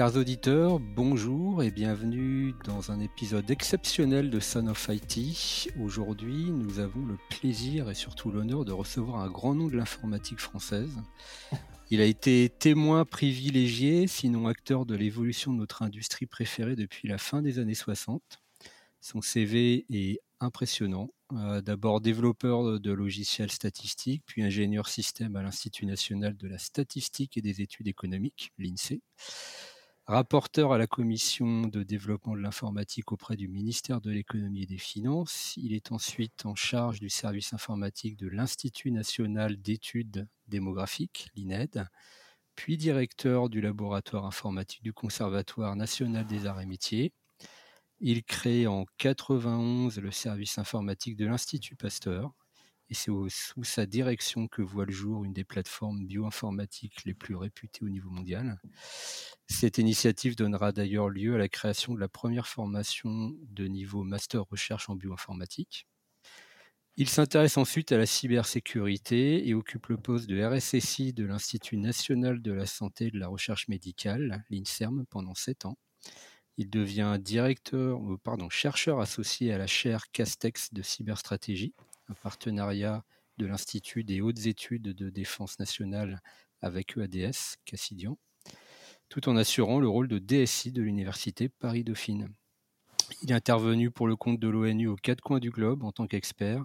Chers auditeurs, bonjour et bienvenue dans un épisode exceptionnel de Son of IT. Aujourd'hui, nous avons le plaisir et surtout l'honneur de recevoir un grand nom de l'informatique française. Il a été témoin privilégié, sinon acteur de l'évolution de notre industrie préférée depuis la fin des années 60. Son CV est impressionnant. Euh, d'abord développeur de logiciels statistiques, puis ingénieur système à l'Institut national de la statistique et des études économiques, l'INSEE rapporteur à la commission de développement de l'informatique auprès du ministère de l'économie et des finances. Il est ensuite en charge du service informatique de l'Institut national d'études démographiques, l'INED, puis directeur du laboratoire informatique du Conservatoire national des arts et métiers. Il crée en 91 le service informatique de l'Institut Pasteur et c'est sous sa direction que voit le jour une des plateformes bioinformatiques les plus réputées au niveau mondial. Cette initiative donnera d'ailleurs lieu à la création de la première formation de niveau master recherche en bioinformatique. Il s'intéresse ensuite à la cybersécurité et occupe le poste de RSSI de l'Institut national de la santé et de la recherche médicale, l'INSERM, pendant sept ans. Il devient directeur, euh, pardon, chercheur associé à la chaire Castex de cyberstratégie un partenariat de l'Institut des hautes études de défense nationale avec EADS, Cassidian, tout en assurant le rôle de DSI de l'Université Paris-Dauphine. Il est intervenu pour le compte de l'ONU aux quatre coins du globe en tant qu'expert.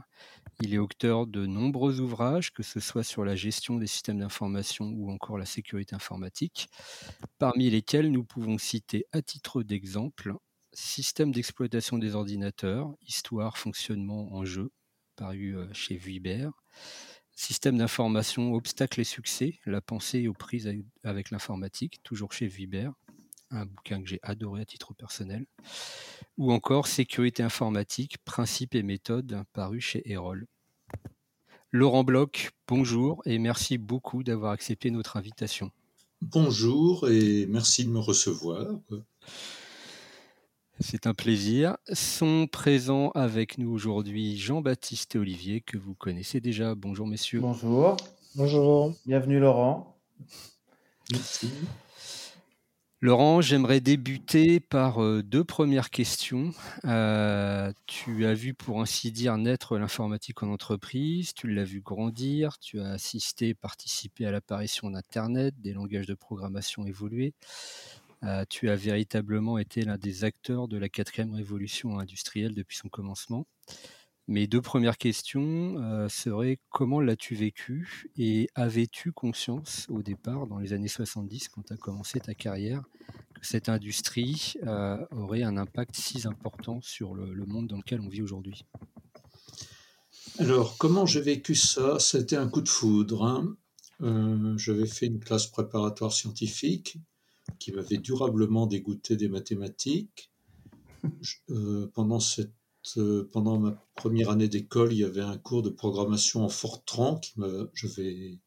Il est auteur de nombreux ouvrages, que ce soit sur la gestion des systèmes d'information ou encore la sécurité informatique, parmi lesquels nous pouvons citer à titre d'exemple Système d'exploitation des ordinateurs, histoire, fonctionnement, enjeu, paru chez Vuibert. Système d'information, obstacles et succès, la pensée aux prises avec l'informatique, toujours chez Vuibert, un bouquin que j'ai adoré à titre personnel. Ou encore Sécurité informatique, principes et méthodes, paru chez Erol. Laurent Bloch, bonjour et merci beaucoup d'avoir accepté notre invitation. Bonjour et merci de me recevoir. C'est un plaisir. Sont présents avec nous aujourd'hui Jean-Baptiste et Olivier, que vous connaissez déjà. Bonjour messieurs. Bonjour. Bonjour. Bienvenue Laurent. Merci. Laurent, j'aimerais débuter par euh, deux premières questions. Euh, tu as vu, pour ainsi dire, naître l'informatique en entreprise, tu l'as vu grandir, tu as assisté, participé à l'apparition d'Internet, des langages de programmation évolués. Euh, tu as véritablement été l'un des acteurs de la quatrième révolution industrielle depuis son commencement. Mes deux premières questions euh, seraient comment l'as-tu vécu et avais-tu conscience au départ, dans les années 70, quand tu as commencé ta carrière, que cette industrie euh, aurait un impact si important sur le, monde dans lequel on vit aujourd'hui? Alors, comment j'ai vécu ça? C'était un coup de foudre. Hein. J'avais fait une classe préparatoire scientifique qui m'avait durablement dégoûté des mathématiques. Euh, pendant, cette, euh, pendant ma première année d'école, il y avait un cours de programmation en Fortran qui me, j'avais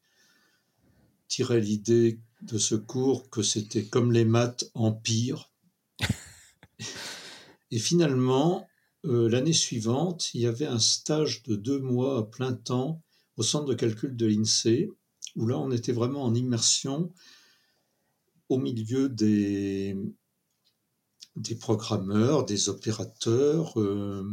tiré l'idée de ce cours que c'était comme les maths en pire. Et finalement, euh, l'année suivante, il y avait un stage de deux mois à plein temps au centre de calcul de l'INSEE, où là, on était vraiment en immersion au milieu des, des programmeurs, des opérateurs, euh,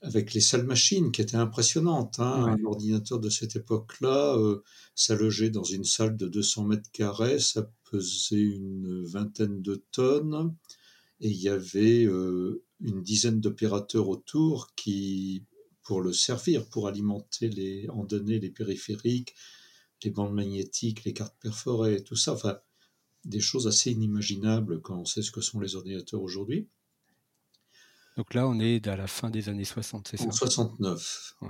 avec les salles machines qui étaient impressionnantes. Hein. Un ordinateur de cette époque-là, euh, ça logeait dans une salle de 200 mètres carrés, ça pesait une vingtaine de tonnes, et il y avait euh, une dizaine d'opérateurs autour qui, pour le servir, pour alimenter les, en données les périphériques, les bandes magnétiques, les cartes perforées, tout ça. Enfin, des choses assez inimaginables quand on sait ce que sont les ordinateurs aujourd'hui. Donc là, on est à la fin des années 60, c'est ça? 69. Ouais.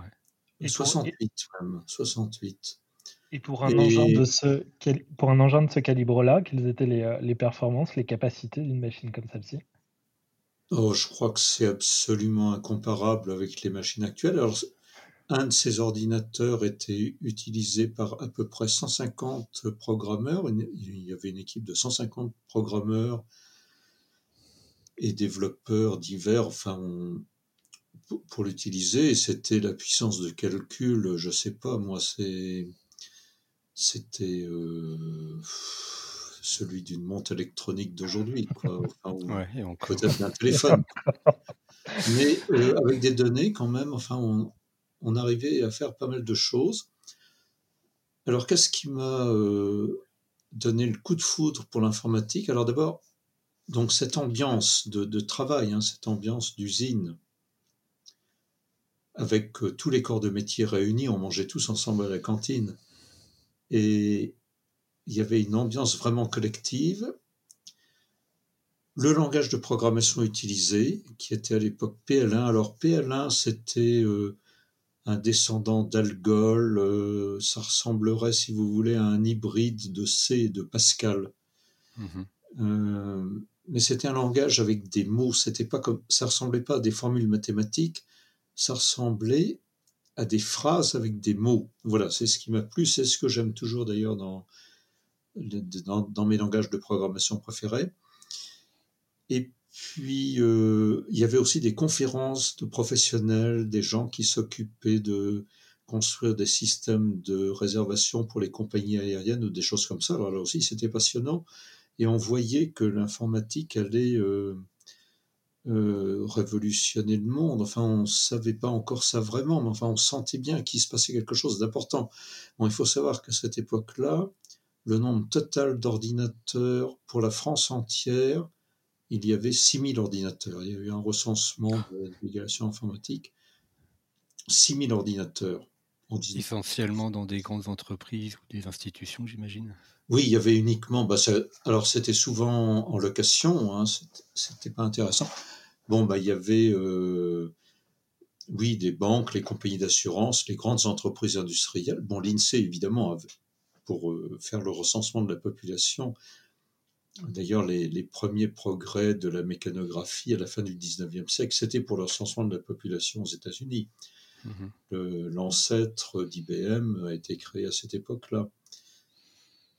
Et 68 même, 68. Et pour un, Engin, de ce, pour un engin de ce calibre-là, quelles étaient les, euh, les performances, les capacités d'une machine comme celle-ci? Oh, je crois que c'est absolument incomparable avec les machines actuelles. Alors, un de ces ordinateurs était utilisé par à peu près 150 programmeurs. Il y avait une équipe de 150 programmeurs et développeurs divers enfin, pour l'utiliser. C'était la puissance de calcul, je sais pas, moi, c'est, c'était, euh, celui d'une montre électronique d'aujourd'hui, quoi. Enfin, Ouais, peut-être d'un téléphone. Mais euh, avec des données, quand même, enfin, on, on arrivait à faire pas mal de choses. Alors, qu'est-ce qui m'a euh, donné le coup de foudre pour l'informatique? Alors, d'abord, donc cette ambiance de, travail, hein, cette ambiance d'usine, avec euh, tous les corps de métier réunis, on mangeait tous ensemble à la cantine. Et il y avait une ambiance vraiment collective. Le langage de programmation utilisé, qui était à l'époque PL1. Alors PL1, c'était euh, un descendant d'Algol, euh, ça ressemblerait, si vous voulez, à un hybride de C et de Pascal. Mhm. Euh, mais c'était un langage avec des mots. C'était pas comme, ça ressemblait pas à des formules mathématiques. Ça ressemblait à des phrases avec des mots. Voilà, c'est ce qui m'a plu. C'est ce que j'aime toujours d'ailleurs dans, dans, dans mes langages de programmation préférés. Et puis, euh, il y avait aussi des conférences de professionnels, des gens qui s'occupaient de construire des systèmes de réservation pour les compagnies aériennes ou des choses comme ça. Alors là aussi, c'était passionnant. Et on voyait que l'informatique allait euh, euh, révolutionner le monde. Enfin, on ne savait pas encore ça vraiment, mais enfin, on sentait bien qu'il se passait quelque chose d'important. Bon, il faut savoir qu'à cette époque-là, le nombre total d'ordinateurs pour la France entière, il y avait 6000 ordinateurs. Il y a eu un recensement de l'égalisation informatique. 6000 ordinateurs. en 19 Essentiellement dans des grandes entreprises ou des institutions, j'imagine. Oui, il y avait uniquement. Bah, ça- alors, c'était souvent en location, hein, c'était- c'était pas intéressant. Bon, bah, il y avait, euh, oui, des banques, les compagnies d'assurance, les grandes entreprises industrielles. Bon, l'INSEE, évidemment, avait- pour euh, faire le recensement de la population. D'ailleurs, les, les premiers progrès de la mécanographie à la fin du 19e siècle, c'était pour le recensement de la population aux États-Unis. Mhm. L'ancêtre d'IBM a été créé à cette époque-là.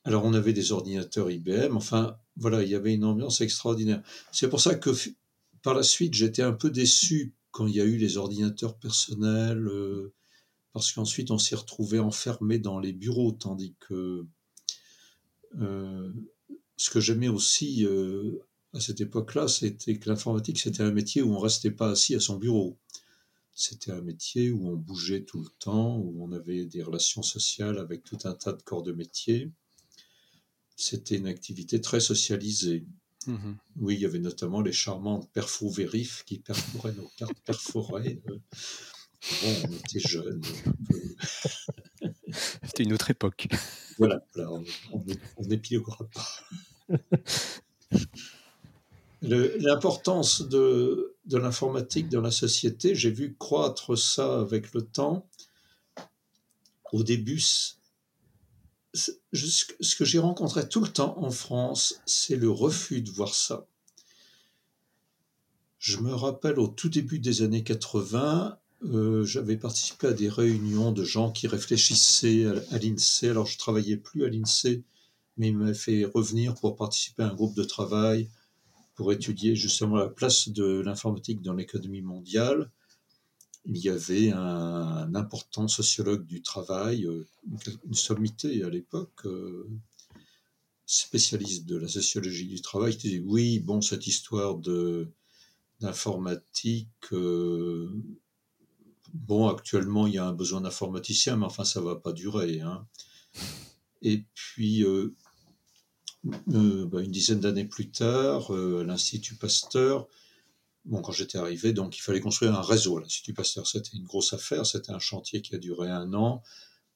Alors on avait des ordinateurs IBM, enfin voilà, il y avait une ambiance extraordinaire. C'est pour ça que par la suite j'étais un peu déçu quand il y a eu les ordinateurs personnels, euh, parce qu'ensuite on s'y retrouvait enfermé dans les bureaux, tandis que euh, ce que j'aimais aussi euh, à cette époque-là, c'était que l'informatique c'était un métier où on restait pas assis à son bureau. C'était un métier où on bougeait tout le temps, où on avait des relations sociales avec tout un tas de corps de métier. C'était une activité très socialisée. Mhm. Oui, il y avait notamment les charmantes perfo-vérifs qui perforaient nos cartes perforées. Euh, Bon, on était jeunes. C'était une autre époque. Voilà, voilà, on n'épiloguera pas. L'importance de, de l'informatique dans la société, j'ai vu croître ça avec le temps. Au début, je- ce que j'ai rencontré tout le temps en France, c'est le refus de voir ça. Je me rappelle au tout début des années 80, euh, j'avais participé à des réunions de gens qui réfléchissaient à, l'INSEE. Alors je travaillais plus à l'INSEE, mais il m'a fait revenir pour participer à un groupe de travail pour étudier justement la place de l'informatique dans l'économie mondiale. Il y avait un, important sociologue du travail, euh, une, sommité à l'époque, euh, spécialiste de la sociologie du travail, qui disait oui, bon, cette histoire d'informatique, bon, actuellement, il y a un besoin d'informaticien, mais enfin, ça va pas durer. hein. Et puis, euh, euh, bah, une dizaine d'années plus tard, euh, à l'Institut Pasteur, bon, quand j'étais arrivé, donc il fallait construire un réseau. à L'Institut Pasteur, c'était une grosse affaire, c'était un chantier qui a duré un an,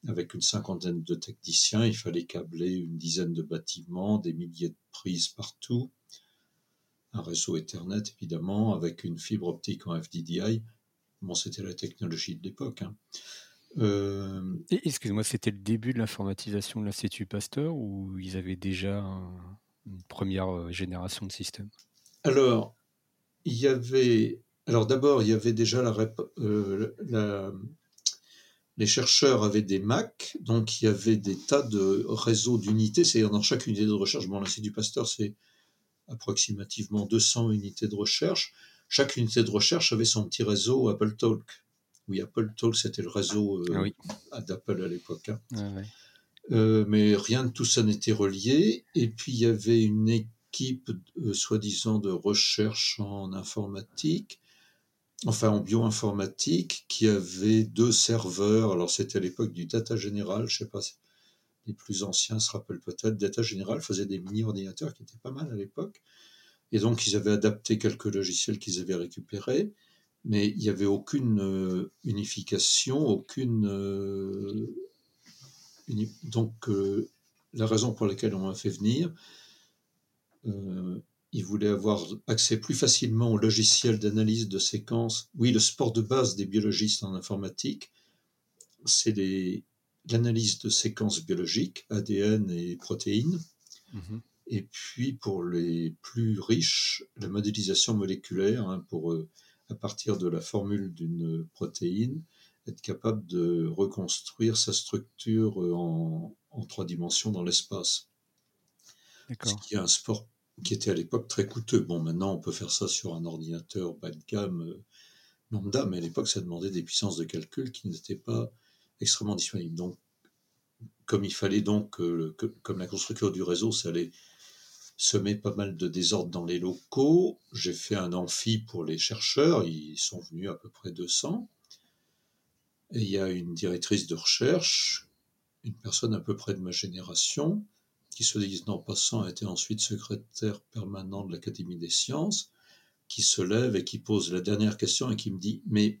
avec une cinquantaine de techniciens. Il fallait câbler une dizaine de bâtiments, des milliers de prises partout, un réseau Ethernet, évidemment, avec une fibre optique en FDDI. Bon, c'était la technologie de l'époque. hein. Euh, excuse-moi, c'était le début de l'informatisation de l'Institut Pasteur ou ils avaient déjà un- une première euh, génération de systèmes? Alors, il y avait. Alors, d'abord, il y avait déjà la, rép- euh, la- Les chercheurs avaient des Mac, donc il y avait des tas de réseaux d'unités. C'est-à-dire, dans chaque unité de recherche, bon, l'Institut Pasteur, c'est approximativement 200 unités de recherche. Chaque unité de recherche avait son petit réseau AppleTalk. Oui, AppleTalk, c'était le réseau euh, Ah oui. d'Apple à l'époque. hein. Ouais. Euh, mais rien de tout ça n'était relié. Et puis il y avait une équipe, euh, soi-disant, de recherche en informatique, enfin en bioinformatique, qui avait deux serveurs. Alors c'était à l'époque du Data Général, je sais pas si les plus anciens se rappellent peut-être. Data Général faisait des mini-ordinateurs qui étaient pas mal à l'époque. Et donc ils avaient adapté quelques logiciels qu'ils avaient récupérés mais il n'y avait aucune euh, unification, aucune. Euh, donc, euh, la raison pour laquelle on m'a fait venir, il voulait avoir accès plus facilement au logiciel d'analyse de séquences. Oui, le sport de base des biologistes en informatique, c'est l'analyse de séquences biologiques, ADN et protéines. Mm-hmm. Et puis, pour les plus riches, la modélisation moléculaire, hein, pour à partir de la formule d'une protéine, être capable de reconstruire sa structure en, trois dimensions dans l'espace. Ce qui est un sport qui était à l'époque très coûteux. Bon, maintenant, on peut faire ça sur un ordinateur bas de gamme euh, lambda, mais à l'époque, ça demandait des puissances de calcul qui n'étaient pas extrêmement disponibles. Donc, comme il fallait donc, que, comme la construction du réseau, ça allait semé pas mal de désordre dans les locaux. J'ai fait un amphi pour les chercheurs, ils sont venus à peu près 200. Et il y a une directrice de recherche, une personne à peu près de ma génération, qui se dit en passant a été ensuite secrétaire permanent de l'Académie des sciences, qui se lève et qui pose la dernière question et qui me dit Mais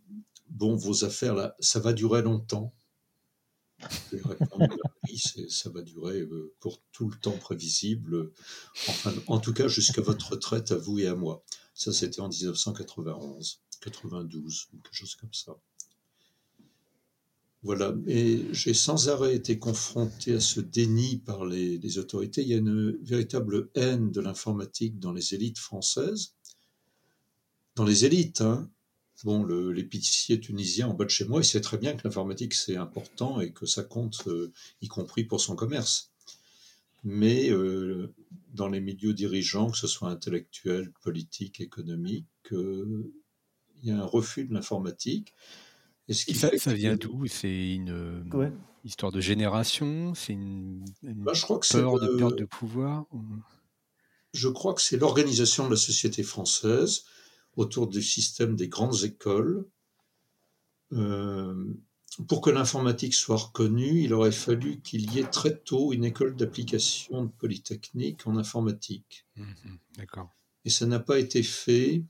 bon, vos affaires là, ça va durer longtemps? Ça va durer euh, pour tout le temps prévisible, enfin, en tout cas jusqu'à votre retraite à vous et à moi. Ça, c'était en 1991, 92, quelque chose comme ça. Voilà, et j'ai sans arrêt été confronté à ce déni par les, les autorités. Il y a une véritable haine de l'informatique dans les élites françaises. Dans les élites, hein, Bon, l'épicier tunisien en bas de chez moi, il sait très bien que l'informatique c'est important et que ça compte, euh, y compris pour son commerce. Mais euh, dans les milieux dirigeants, que ce soit intellectuels, politiques, économiques, euh, il y a un refus de l'informatique. Et ce qui ça, ça vient d'où? C'est une histoire de génération? C'est une, bah, je crois que peur de perte de pouvoir? Je crois que c'est l'organisation de la société française autour du système des grandes écoles. Euh, pour que l'informatique soit reconnue, il aurait fallu qu'il y ait très tôt une école d'application de Polytechnique en informatique. Mhm, d'accord. Et ça n'a pas été fait.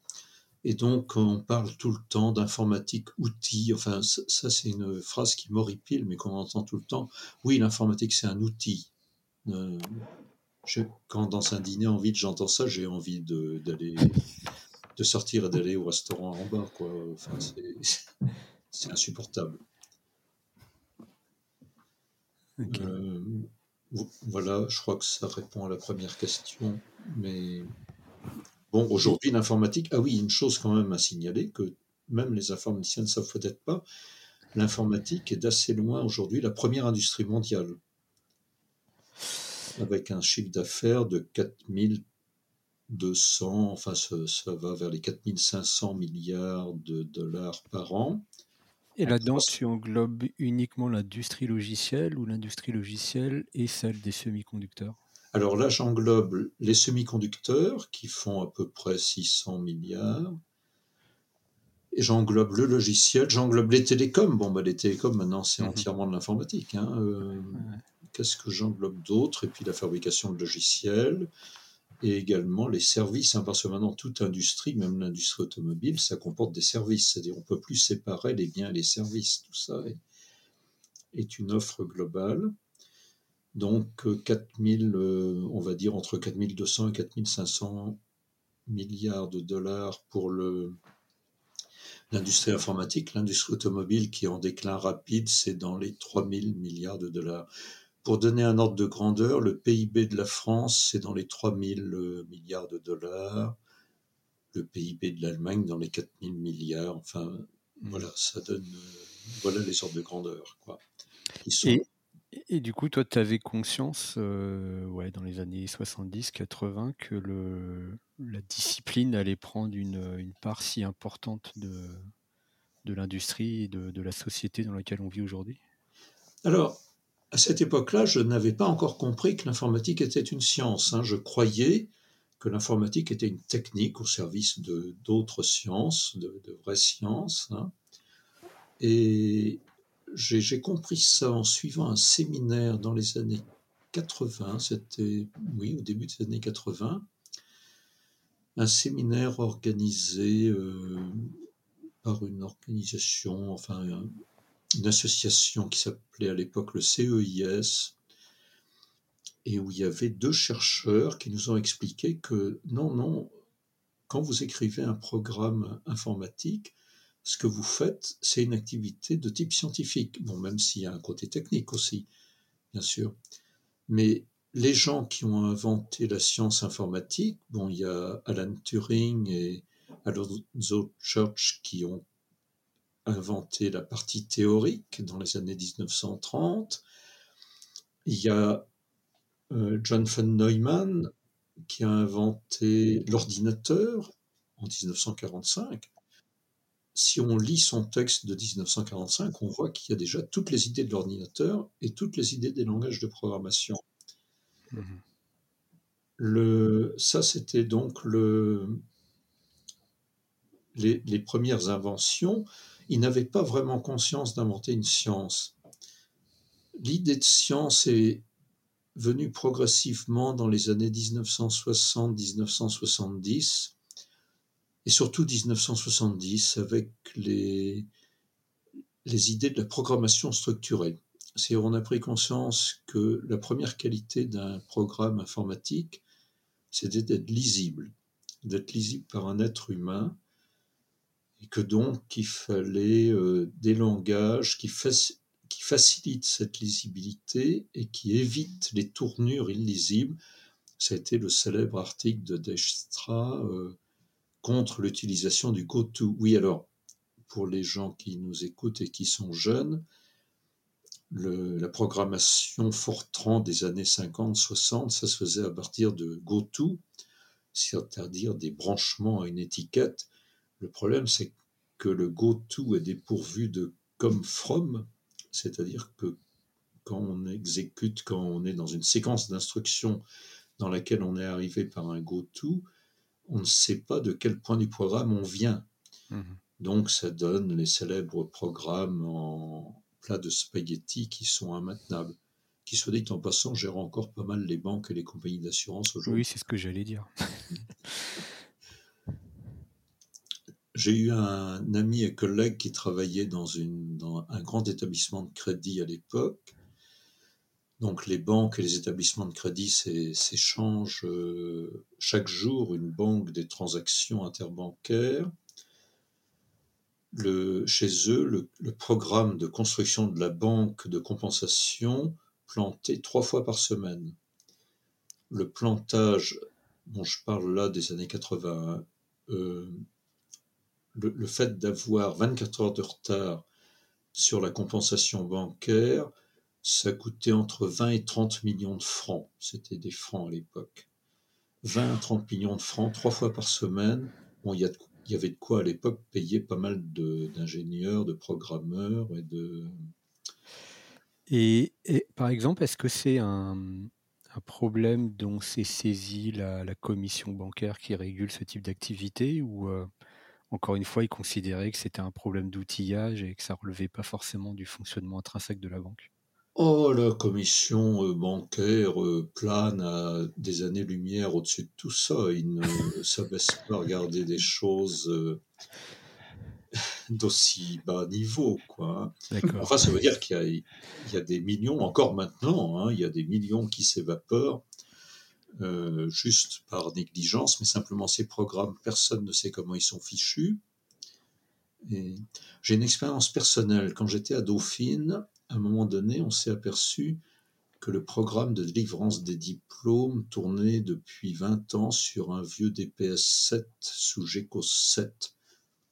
Et donc, on parle tout le temps d'informatique outil. Enfin, ça, c'est une phrase qui m'horripile, mais qu'on entend tout le temps. Oui, l'informatique, c'est un outil. Euh, quand dans un dîner en vide, j'entends ça, j'ai envie d'aller de sortir et d'aller au restaurant en bas. Quoi. Enfin, c'est insupportable. Euh, voilà, je crois que ça répond à la première question. Mais bon, aujourd'hui, l'informatique. Ah oui, une chose quand même à signaler que même les informaticiens ne savent peut-être pas. L'informatique est d'assez loin aujourd'hui la première industrie mondiale, avec un chiffre d'affaires de 4000 200, enfin ça, va vers les 4500 milliards de dollars par an. Et là-dedans, tu englobes uniquement l'industrie logicielle ou l'industrie logicielle et celle des semi-conducteurs? Alors là, j'englobe les semi-conducteurs qui font à peu près 600 milliards. Et j'englobe le logiciel, j'englobe les télécoms. Bon, bah, les télécoms, maintenant, c'est mhm. entièrement de l'informatique. Hein. Euh, qu'est-ce que j'englobe d'autre? Et puis la fabrication de logiciels, et également les services, hein, parce que maintenant toute industrie, même l'industrie automobile, ça comporte des services, c'est-à-dire on peut plus séparer les biens et les services, tout ça est, une offre globale. Donc 4000, euh, euh, on va dire entre 4200 et 4500 milliards de dollars pour le, l'industrie informatique. L'industrie automobile qui est en déclin rapide, c'est dans les 3000 milliards de dollars. Pour donner un ordre de grandeur, le PIB de la France, c'est dans les 3 000 euh, milliards de dollars. Le PIB de l'Allemagne dans les 4 000 milliards. Enfin, voilà, ça donne. Euh, voilà les ordres de grandeur. Quoi. Et, du coup, toi, tu avais conscience, euh, ouais, dans les années 70-80, que le, la discipline allait prendre une, une part si importante de, de l'industrie et de, de la société dans laquelle on vit aujourd'hui? Alors, à cette époque-là, je n'avais pas encore compris que l'informatique était une science. Hein. Je croyais que l'informatique était une technique au service de d'autres sciences, de, vraies sciences. Hein. Et j'ai compris ça en suivant un séminaire dans les années 80, c'était, oui, au début des années 80, un séminaire organisé euh, par une organisation, enfin, une association qui s'appelait à l'époque le CEIS, et où il y avait deux chercheurs qui nous ont expliqué que non, non, quand vous écrivez un programme informatique, ce que vous faites, c'est une activité de type scientifique. Bon, même s'il y a un côté technique aussi, bien sûr. Mais les gens qui ont inventé la science informatique, bon, il y a Alan Turing et Alonzo Church qui ont inventé la partie théorique dans les années 1930. Il y a euh, John von Neumann qui a inventé l'ordinateur en 1945. Si on lit son texte de 1945, on voit qu'il y a déjà toutes les idées de l'ordinateur et toutes les idées des langages de programmation. Mhm. Le, ça, c'était donc le, les, les, premières inventions. Il n'avait pas vraiment conscience d'inventer une science. L'idée de science est venue progressivement dans les années 1960-1970, et surtout 1970 avec les, idées de la programmation structurée c'est on a pris conscience que la première qualité d'un programme informatique, c'était d'être lisible, d'être lisible par un être humain, et que donc il fallait euh, des langages qui, qui, facilitent cette lisibilité et qui évitent les tournures illisibles. C'était le célèbre article de Dijkstra euh, contre l'utilisation du GoTo. Oui, alors, pour les gens qui nous écoutent et qui sont jeunes, la programmation Fortran des années 50-60, ça se faisait à partir de GoTo, c'est-à-dire des branchements à une étiquette. Le problème, c'est que le GoTo est dépourvu de comme from, c'est-à-dire que quand on exécute, quand on est dans une séquence d'instructions dans laquelle on est arrivé par un GoTo, on ne sait pas de quel point du programme on vient. Mmh Donc ça donne les célèbres programmes en, plats de spaghettis qui sont immatenables. Qui se dit en passant, gère encore pas mal les banques et les compagnies d'assurance aujourd'hui. Oui, c'est ce que j'allais dire. J'ai eu un ami et collègue qui travaillait dans, une, dans un grand établissement de crédit à l'époque. Donc les banques et les établissements de crédit s'échangent euh, chaque jour une banque des transactions interbancaires chez eux, le, programme de construction de la banque de compensation plantait trois fois par semaine. Le plantage, dont je parle là des années 80, euh, le, fait d'avoir 24 heures de retard sur la compensation bancaire, ça coûtait entre 20 et 30 millions de francs. C'était des francs à l'époque. 20 à 30 millions de francs, trois fois par semaine. Bon, il y avait de quoi à l'époque payer pas mal d'ingénieurs, de, programmeurs et de. Et, par exemple, est-ce que c'est un, problème dont s'est saisie la, commission bancaire qui régule ce type d'activité ou euh, encore une fois, ils considéraient que c'était un problème d'outillage et que ça relevait pas forcément du fonctionnement intrinsèque de la banque Oh, la commission euh, bancaire euh, plane à des années-lumière au-dessus de tout ça. Il ne s'abaisse pas à regarder des choses euh, d'aussi bas niveau. Quoi. Hein. Enfin, ça veut dire qu'il y, a des millions, encore maintenant, hein, il y a des millions qui s'évaporent juste par négligence, mais simplement ces programmes, personne ne sait comment ils sont fichus. J'ai une expérience personnelle. Quand j'étais à Dauphine, à un moment donné, on s'est aperçu que le programme de délivrance des diplômes tournait depuis 20 ans sur un vieux DPS 7 sous GECO 7.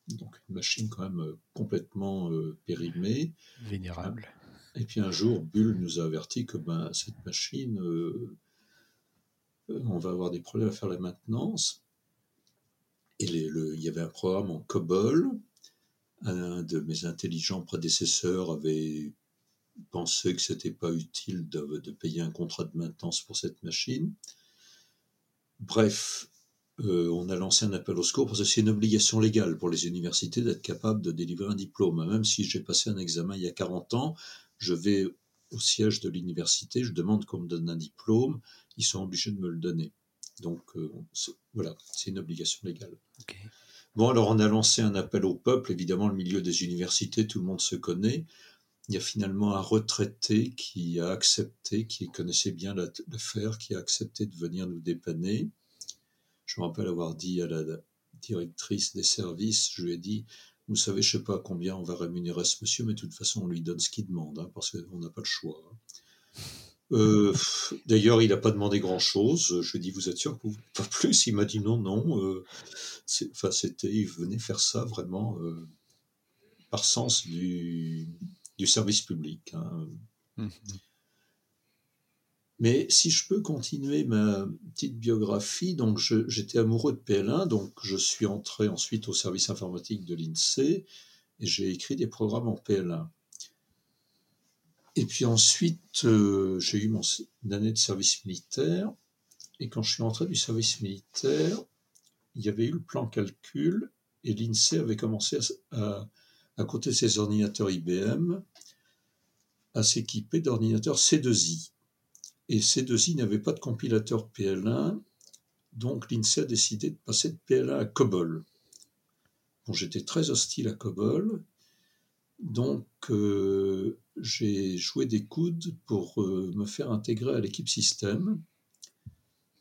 Donc une machine quand même euh, complètement euh, périmée. Vénérable. Et puis un jour, Bull nous a averti que ben, cette machine, euh, on va avoir des problèmes à faire la maintenance. Et il y avait un programme en COBOL. Un de mes intelligents prédécesseurs avait pensait que c'était pas utile de, de, payer un contrat de maintenance pour cette machine. Bref, euh, on a lancé un appel au secours parce que c'est une obligation légale pour les universités d'être capable de délivrer un diplôme. Même si j'ai passé un examen il y a 40 ans, je vais au siège de l'université, je demande qu'on me donne un diplôme, ils sont obligés de me le donner. Donc euh, voilà, c'est une obligation légale. Bon, alors on a lancé un appel au peuple, évidemment le milieu des universités, tout le monde se connaît. Il y a finalement un retraité qui a accepté, qui connaissait bien l'affaire, qui a accepté de venir nous dépanner. Je me rappelle avoir dit à la directrice des services, je lui ai dit, vous savez, je ne sais pas combien on va rémunérer ce monsieur, mais de toute façon, on lui donne ce qu'il demande, hein, parce qu'on n'a pas le choix. Hein. Euh, d'ailleurs, il n'a pas demandé grand-chose. Je lui ai dit, vous êtes sûr que vous pas plus? Il m'a dit non, non. Euh, enfin, c'était, il venait faire ça vraiment euh, par sens du, service public. Hein. Mmh mais si je peux continuer ma petite biographie, donc j'étais amoureux de PL1, donc je suis entré ensuite au service informatique de l'INSEE et j'ai écrit des programmes en PL1. Et puis ensuite, euh, j'ai eu mon, une année de service militaire. Et quand je suis entré du service militaire, il y avait eu le plan calcul et l'INSEE avait commencé à, à côté de ses ordinateurs IBM, à s'équiper d'ordinateurs C2I. Et ces deux-ci n'avaient pas de compilateur PL1, donc l'INSEE a décidé de passer de PL1 à COBOL. Bon, j'étais très hostile à COBOL, donc euh, j'ai joué des coudes pour euh, me faire intégrer à l'équipe système.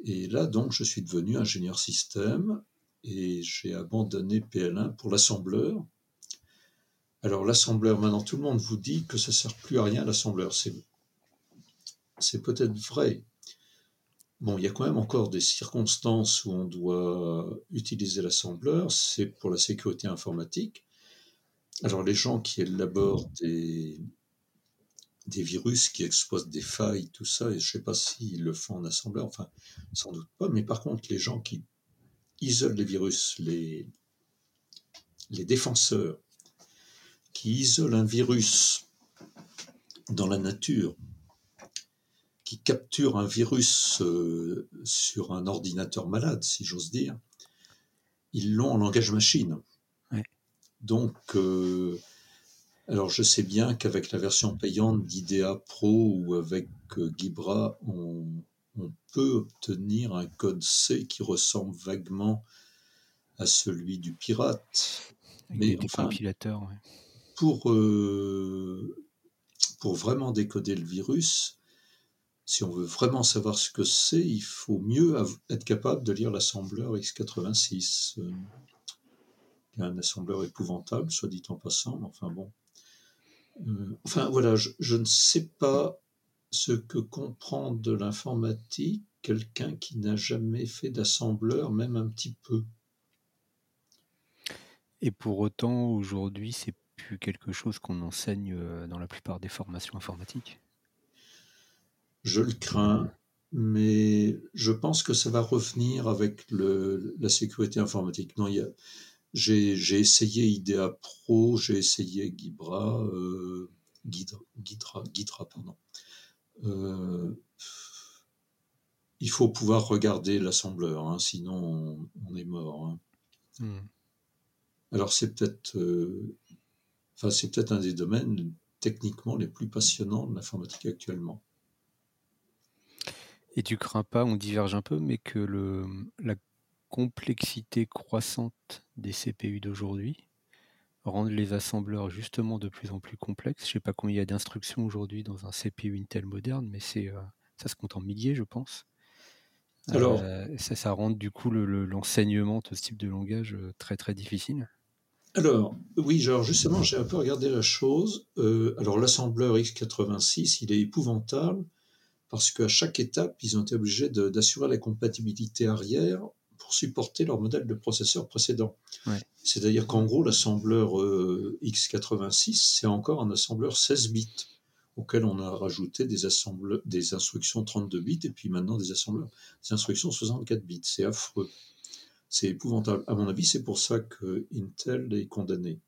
Et là, donc, je suis devenu ingénieur système et j'ai abandonné PL1 pour l'assembleur. Alors l'assembleur, maintenant tout le monde vous dit que ça ne sert plus à rien l'assembleur. C'est c'est peut-être vrai. Bon, il y a quand même encore des circonstances où on doit utiliser l'assembleur, c'est pour la sécurité informatique. Alors les gens qui élaborent des, virus, qui exploitent des failles, tout ça, et je ne sais pas s'ils le font en assembleur, enfin sans doute pas, mais par contre les gens qui isolent les virus, les, défenseurs, qui isolent un virus dans la nature, qui capture un virus euh, sur un ordinateur malade, si j'ose dire, ils l'ont en langage machine. Donc, euh, alors je sais bien qu'avec la version payante d'IDEA Pro ou avec euh, Gibra, on, peut obtenir un code C qui ressemble vaguement à celui du pirate. mais des compilateurs. Pour, pour vraiment décoder le virus, si on veut vraiment savoir ce que c'est, il faut mieux être capable de lire l'assembleur x86. Euh, un assembleur épouvantable, soit dit en passant, mais enfin bon. Euh, enfin voilà, je, ne sais pas ce que comprend de l'informatique quelqu'un qui n'a jamais fait d'assembleur, même un petit peu. Et pour autant, aujourd'hui, c'est plus quelque chose qu'on enseigne euh, dans la plupart des formations informatiques? Je le crains, mais je pense que ça va revenir avec le, la sécurité informatique. Non, j'ai, essayé IDEA Pro, j'ai essayé Gibra, euh, Gidra, pardon. Euh, il faut pouvoir regarder l'assembleur, hein, sinon on, est mort. Hein. Hmm. Alors c'est peut-être, euh, enfin c'est peut-être un des domaines techniquement les plus passionnants de l'informatique actuellement. Et tu crains pas, on diverge un peu, mais que le, la complexité croissante des CPU d'aujourd'hui rende les assembleurs justement de plus en plus complexes. Je sais pas combien il y a d'instructions aujourd'hui dans un CPU Intel moderne, mais c'est euh, ça se compte en milliers, je pense. Alors, euh, ça, ça rend du coup l'enseignement de ce type de langage euh, très très difficile. Alors, oui, genre justement, j'ai un peu regardé la chose. alors, l'assembleur x86, il est épouvantable parce qu'à chaque étape, ils ont été obligés d'assurer la compatibilité arrière pour supporter leur modèle de processeur précédent. C'est-à-dire qu'en gros, l'assembleur euh, x86, c'est encore un assembleur 16 bits auquel on a rajouté des, des instructions 32 bits et puis maintenant des assembleurs, des instructions 64 bits. C'est affreux. C'est épouvantable. À mon avis, c'est pour ça que Intel est condamné.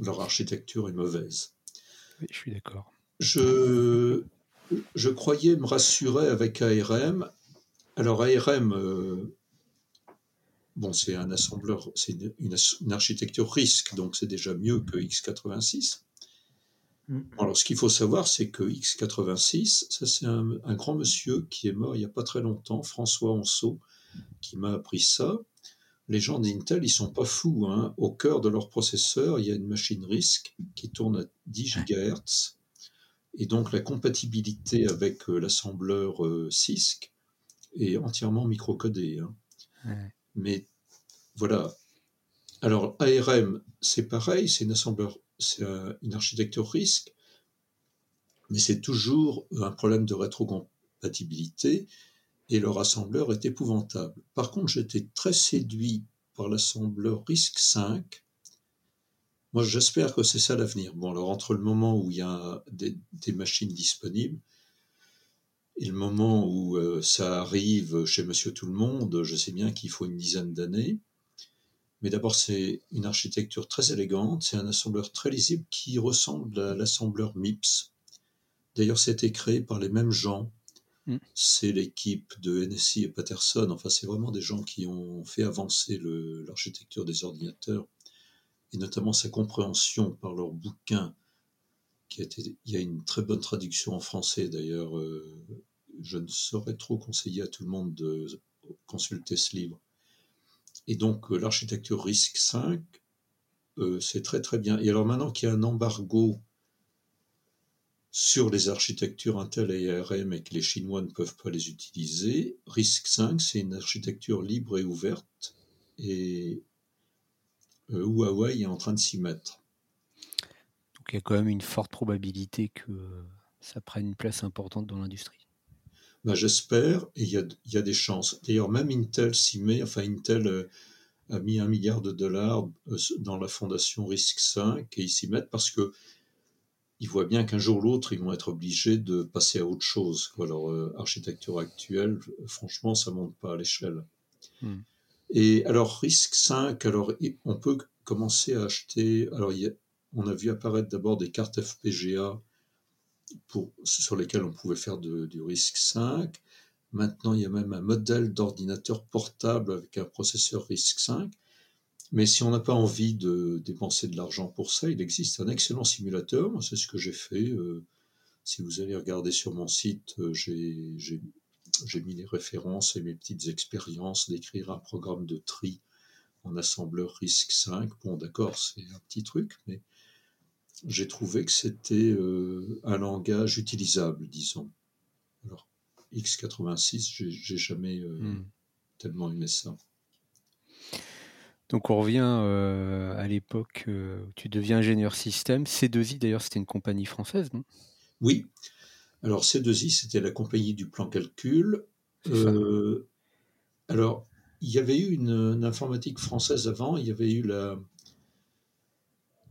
Leur architecture est mauvaise. Oui, je suis d'accord. je, je croyais me rassurer avec ARM. Alors ARM, euh, bon, c'est un assembleur, c'est une, architecture risque, donc c'est déjà mieux que x86. Mm. Alors ce qu'il faut savoir, c'est que x86, ça c'est un, grand monsieur qui est mort il n'y a pas très longtemps, François Anceau, qui m'a appris ça. Les gens d'Intel, ils sont pas fous. Hein. Au cœur de leur processeur, il y a une machine RISC qui tourne à 10 GHz et donc la compatibilité avec euh, l'assembleur euh, CISC est entièrement microcodée. Hein. Mais voilà. Alors ARM, c'est pareil, c'est une assembleur, c'est une architecture RISC, mais c'est toujours un problème de rétrocompatibilité et leur assembleur est épouvantable. Par contre, j'étais très séduit par l'assembleur RISC 5 moi, j'espère que c'est ça l'avenir. Bon, alors entre le moment où il y a des, machines disponibles et le moment où euh, ça arrive chez Monsieur Tout le Monde, je sais bien qu'il faut une dizaine d'années. Mais d'abord, c'est une architecture très élégante, c'est un assembleur très lisible qui ressemble à l'assembleur MIPS. D'ailleurs, c'était créé par les mêmes gens. Mm. C'est l'équipe de NSI et Patterson. Enfin, c'est vraiment des gens qui ont fait avancer l'architecture des ordinateurs et notamment sa compréhension par leur bouquin, il y a une très bonne traduction en français d'ailleurs, euh, je ne saurais trop conseiller à tout le monde de consulter ce livre. Et donc euh, l'architecture RISC 5, euh, c'est très très bien. Et alors maintenant qu'il y a un embargo sur les architectures Intel et ARM et que les Chinois ne peuvent pas les utiliser, RISC 5, c'est une architecture libre et ouverte. Et Huawei est en train de s'y mettre. Donc il y a quand même une forte probabilité que ça prenne une place importante dans l'industrie. Bah, J'espère, et il y, a, des chances. D'ailleurs, même Intel s'y met, enfin Intel euh, a mis un milliard de dollars euh, dans la fondation RISC-5 et ils s'y mettent parce que ils voient bien qu'un jour ou l'autre, ils vont être obligés de passer à autre chose. Alors, architecture actuelle, franchement, ça ne monte pas à l'échelle. Hmm. Et alors, risque 5, alors on peut commencer à acheter. Alors, on a vu apparaître d'abord des cartes FPGA pour, sur lesquelles on pouvait faire du risque 5. Maintenant, il y a même un modèle d'ordinateur portable avec un processeur risque 5. Mais si on n'a pas envie de dépenser de l'argent pour ça, il existe un excellent simulateur. C'est ce que j'ai fait. Euh, si vous allez regarder sur mon site, euh, j'ai j'ai mis les références et mes petites expériences d'écrire un programme de tri en assembleur RISC-5. Bon, d'accord, c'est un petit truc, mais j'ai trouvé que c'était euh, un langage utilisable, disons. Alors, x86, j'ai jamais euh, hmm. tellement aimé ça. Donc on revient euh, à l'époque où tu deviens ingénieur système. C2I d'ailleurs c'était une compagnie française, non? Oui, alors, C2I, c'était la compagnie du plan calcul. Alors, il y avait eu une, informatique française avant, il y avait eu la,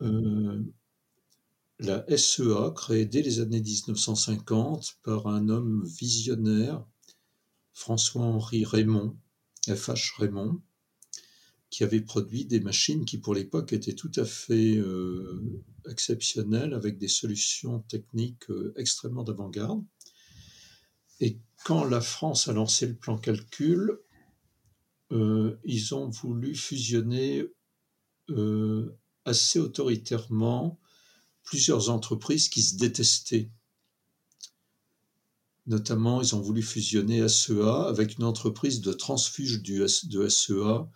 euh, la SEA, créée dès les années 1950 par un homme visionnaire, François-Henri Raymond, FH Raymond, qui avait produit des machines qui, pour l'époque, étaient tout à fait euh, exceptionnelles, avec des solutions techniques euh, extrêmement d'avant-garde. Et quand la France a lancé le plan calcul, euh, ils ont voulu fusionner assez autoritairement plusieurs entreprises qui se détestaient. Notamment, ils ont voulu fusionner SEA avec une entreprise de transfuge de SEA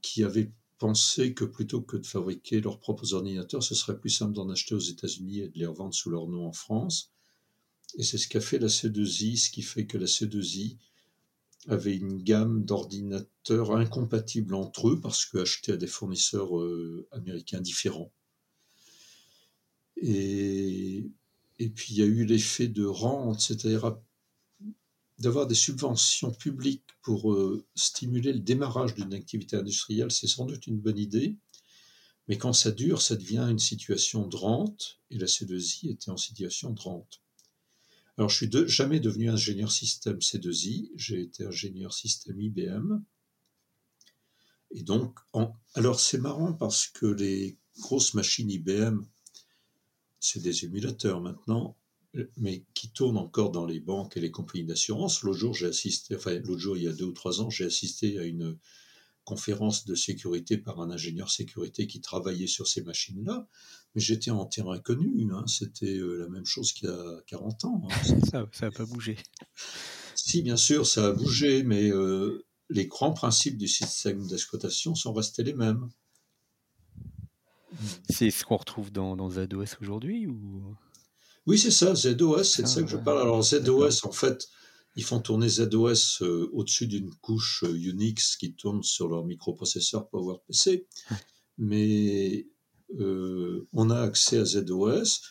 qui avaient pensé que plutôt que de fabriquer leurs propres ordinateurs, ce serait plus simple d'en acheter aux États-Unis et de les revendre sous leur nom en France. Et c'est ce qu'a fait la C2I, ce qui fait que la C2I avait une gamme d'ordinateurs incompatibles entre eux parce qu'achetés à des fournisseurs euh, américains différents. Et, et puis il y a eu l'effet de rente, c'est-à-dire d'avoir des subventions publiques pour euh, stimuler le démarrage d'une activité industrielle, c'est sans doute une bonne idée. Mais quand ça dure, ça devient une situation de rente, et la C2I était en situation de rente. Alors, je suis jamais devenu ingénieur système C2I, j'ai été ingénieur système IBM. Et donc, alors c'est marrant parce que les grosses machines IBM, c'est des émulateurs maintenant, mais qui tourne encore dans les banques et les compagnies d'assurance. L'autre jour, j'ai assisté, enfin, l'autre jour, il y a deux ou trois ans, j'ai assisté à une conférence de sécurité par un ingénieur sécurité qui travaillait sur ces machines-là, mais j'étais en terrain connu, hein. c'était euh, la même chose qu'il y a 40 ans. Hein. Ça n'a pas bougé. Si, bien sûr, ça a bougé, mais euh, les grands principes du système d'exploitation sont restés les mêmes. C'est ce qu'on retrouve dans, dans ZOS aujourd'hui ou... Oui, c'est ça, ZOS, c'est de ça que je parle. Alors ZOS, en fait, ils font tourner ZOS euh, au-dessus d'une couche euh, Unix qui tourne sur leur microprocesseur PowerPC. Mais euh, on a accès à ZOS.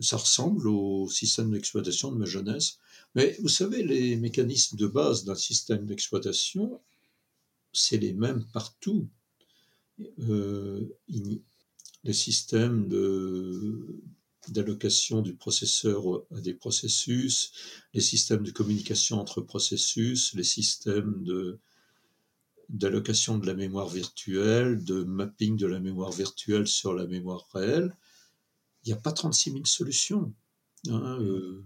Ça ressemble au système d'exploitation de ma jeunesse. Mais vous savez, les mécanismes de base d'un système d'exploitation, c'est les mêmes partout. Les systèmes de, d'allocation du processeur à des processus, les systèmes de communication entre processus, les systèmes de d'allocation de la mémoire virtuelle, de mapping de la mémoire virtuelle sur la mémoire réelle. Il n'y a pas 36 000 solutions. Hein, euh,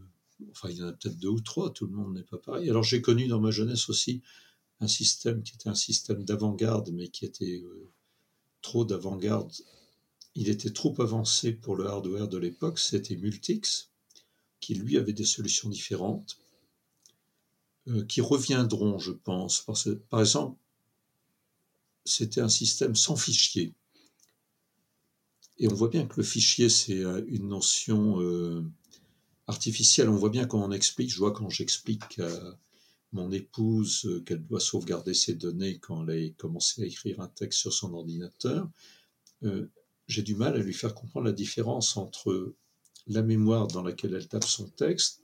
enfin, il y en a peut-être deux ou trois, tout le monde n'est pas pareil. Alors j'ai connu dans ma jeunesse aussi un système qui était un système d'avant-garde, mais qui était euh, trop d'avant-garde il était trop avancé pour le hardware de l'époque, c'était Multix, qui lui avait des solutions différentes, euh, qui reviendront, je pense. par exemple, c'était un système sans fichier. Et on voit bien que le fichier, c'est euh, une notion euh, artificielle. On voit bien quand on explique, je vois quand j'explique à mon épouse qu'elle doit sauvegarder ses données quand elle a commencé à écrire un texte sur son ordinateur j'ai du mal à lui faire comprendre la différence entre la mémoire dans laquelle elle tape son texte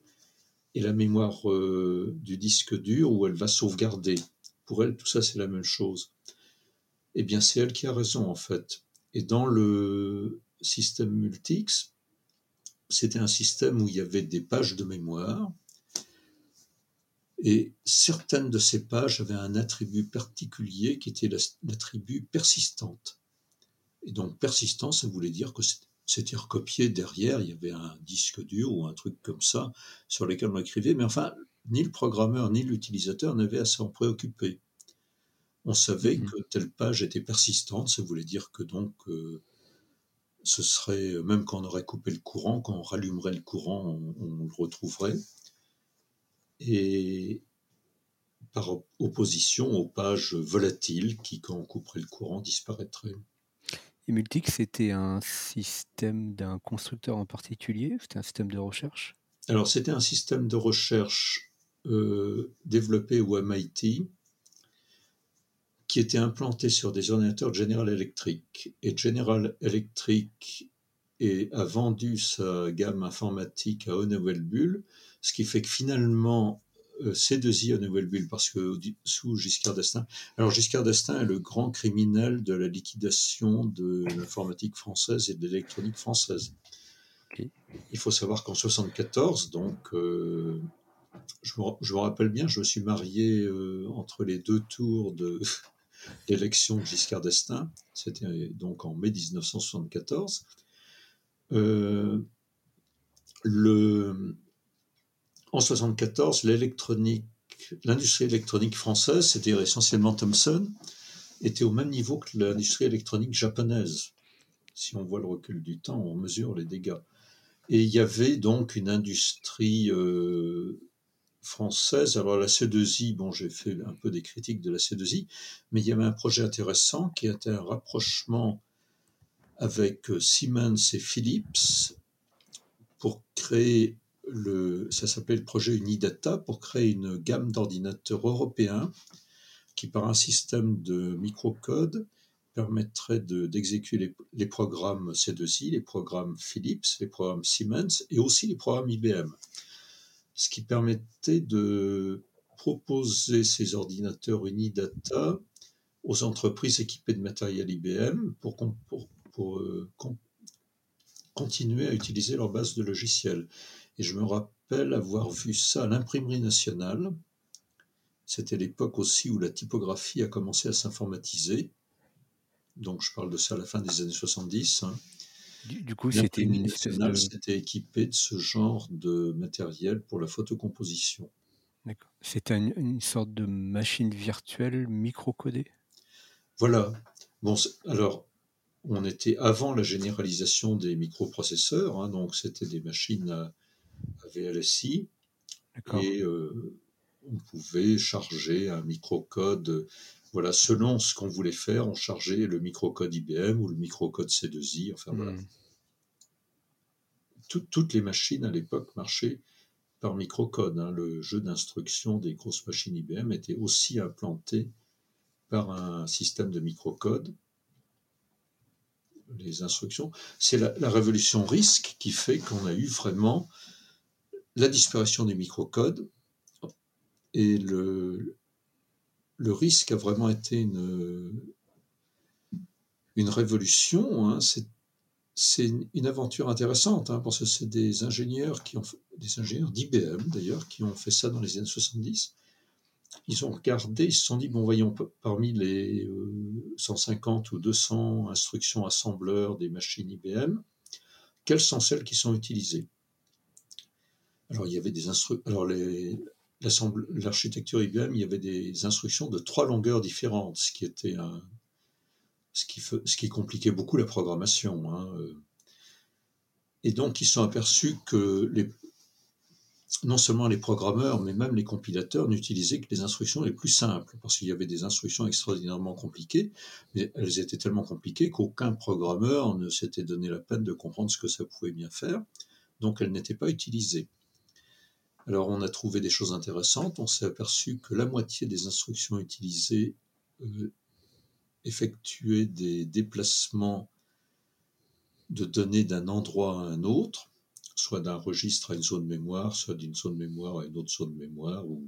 et la mémoire euh, du disque dur où elle va sauvegarder. Pour elle, tout ça, c'est la même chose. Eh bien, c'est elle qui a raison, en fait. Et dans le système Multix, c'était un système où il y avait des pages de mémoire, et certaines de ces pages avaient un attribut particulier qui était l'attribut persistante. Et donc persistance, ça voulait dire que c'était recopié derrière, il y avait un disque dur ou un truc comme ça sur lequel on écrivait, mais enfin, ni le programmeur ni l'utilisateur n'avaient à s'en préoccuper. On savait mmh que telle page était persistante, ça voulait dire que donc euh, ce serait, même quand on aurait coupé le courant, quand on rallumerait le courant, on, le retrouverait. Et par opposition aux pages volatiles qui, quand on couperait le courant, disparaîtraient. Et Multix, c'était un système d'un constructeur en particulier C'était un système de recherche? Alors, c'était un système de recherche euh, développé au MIT qui était implanté sur des ordinateurs General Electric. Et General Electric a vendu sa gamme informatique à Honeywell Bull, ce qui fait que finalement, C2I à Nouvelle-Ville, parce que sous Giscard d'Estaing. Alors Giscard d'Estaing est le grand criminel de la liquidation de l'informatique française et de l'électronique française. Il faut savoir qu'en 74, donc, euh, je, me, rappelle bien, je me suis marié euh, entre les deux tours de l'élection de Giscard d'Estaing. C'était donc en mai 1974. le, en 1974, l'électronique, l'industrie électronique française, c'est-à-dire essentiellement Thomson, était au même niveau que l'industrie électronique japonaise. Si on voit le recul du temps, on mesure les dégâts. Et il y avait donc une industrie euh, française. Alors la C2I, bon, j'ai fait un peu des critiques de la C2I, mais il y avait un projet intéressant qui était un rapprochement avec euh, Siemens et Philips pour créer ça s'appelait le projet Unidata pour créer une gamme d'ordinateurs européens qui, par un système de microcode, permettrait d'exécuter les, programmes C2I, les programmes Philips, les programmes Siemens et aussi les programmes IBM. Ce qui permettait de proposer ces ordinateurs Unidata aux entreprises équipées de matériel IBM pour, euh, continuer à utiliser leur base de logiciels. Et je me rappelle avoir vu ça à l'imprimerie nationale. C'était l'époque aussi où la typographie a commencé à s'informatiser. Donc je parle de ça à la fin des années 70. Hein. Du, coup, c'était une espèce de... C'était équipé de ce genre de matériel pour la photocomposition. D'accord. C'était une, sorte de machine virtuelle microcodée? Voilà. Bon, alors, on était avant la généralisation des microprocesseurs, hein, donc c'était des machines à, VLSI. Et euh, on pouvait charger un microcode. Voilà, selon ce qu'on voulait faire, on chargeait le microcode IBM ou le microcode C2I. Enfin voilà. Hmm. toutes les machines à l'époque marchaient par microcode. Hein. Le jeu d'instruction des grosses machines IBM était aussi implanté par un système de microcode. Les instructions. C'est la, la, révolution RISC qui fait qu'on a eu vraiment la disparition des microcodes et le, le risque a vraiment été une, une révolution. Hein. C'est une aventure intéressante hein, parce que c'est des ingénieurs qui ont des ingénieurs d'IBM d'ailleurs qui ont fait ça dans les années 70. Ils ont regardé, ils se sont dit bon voyons parmi les 150 euh, ou 200 instructions assembleurs des machines IBM, quelles sont celles qui sont utilisées? Alors il y avait des. Alors l'architecture IBM, il y avait des instructions de trois longueurs différentes, ce qui était un, ce qui, ce qui compliquait beaucoup la programmation. Hein. Et donc, ils sont aperçus que les, non seulement les programmeurs, mais même les compilateurs n'utilisaient que les instructions les plus simples, parce qu'il y avait des instructions extraordinairement compliquées, mais elles étaient tellement compliquées qu'aucun programmeur ne s'était donné la peine de comprendre ce que ça pouvait bien faire, donc elles n'étaient pas utilisées. Alors on a trouvé des choses intéressantes, on s'est aperçu que la moitié des instructions utilisées euh, effectuaient des déplacements de données d'un endroit à un autre, soit d'un registre à une zone mémoire, soit d'une zone mémoire à une autre zone mémoire, ou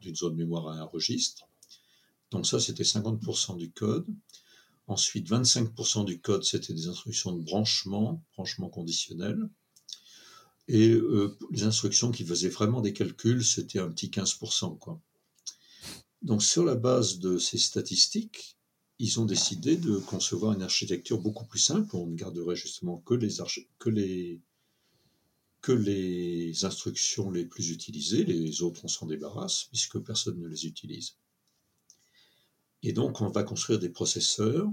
d'une zone mémoire à un registre. Donc ça, c'était 50% du code. Ensuite, 25% du code, c'était des instructions de branchement, branchement conditionnel. Et euh, les instructions qui faisaient vraiment des calculs, c'était un petit 15%. Quoi. Donc sur la base de ces statistiques, ils ont décidé de concevoir une architecture beaucoup plus simple. On ne garderait justement que les, que les, que les instructions les plus utilisées, les autres on s'en débarrasse puisque personne ne les utilise. Et donc on va construire des processeurs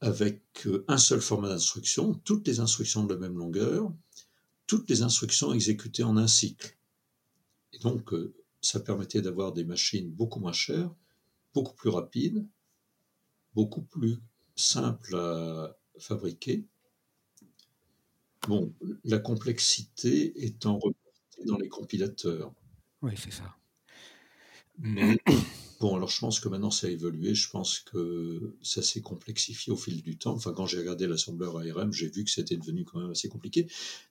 avec euh, un seul format d'instruction, toutes les instructions de la même longueur, toutes les instructions exécutées en un cycle. Et donc, euh, ça permettait d'avoir des machines beaucoup moins chères, beaucoup plus rapides, beaucoup plus simples à fabriquer. Bon, la complexité étant reportée dans les compilateurs. Oui, c'est ça. Mais Bon, alors je pense que maintenant ça a évolué, je pense que ça s'est complexifié au fil du temps. Enfin, quand j'ai regardé l'assembleur ARM, j'ai vu que c'était devenu quand même assez compliqué.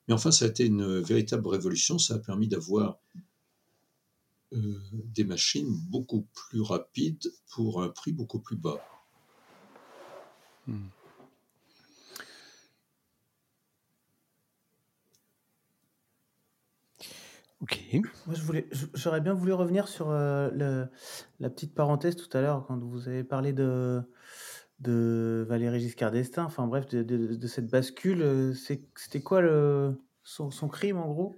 Mais enfin, ça a été une véritable révolution, ça a permis d'avoir euh, des machines beaucoup plus rapides pour un prix beaucoup plus bas. Hmm. Ok. Moi, je voulais, j'aurais bien voulu revenir sur euh, la petite parenthèse tout à l'heure quand vous avez parlé de, de Valéry Giscard d'Estaing. Enfin bref, de, cette bascule. Euh, c'était quoi le, son, crime en gros?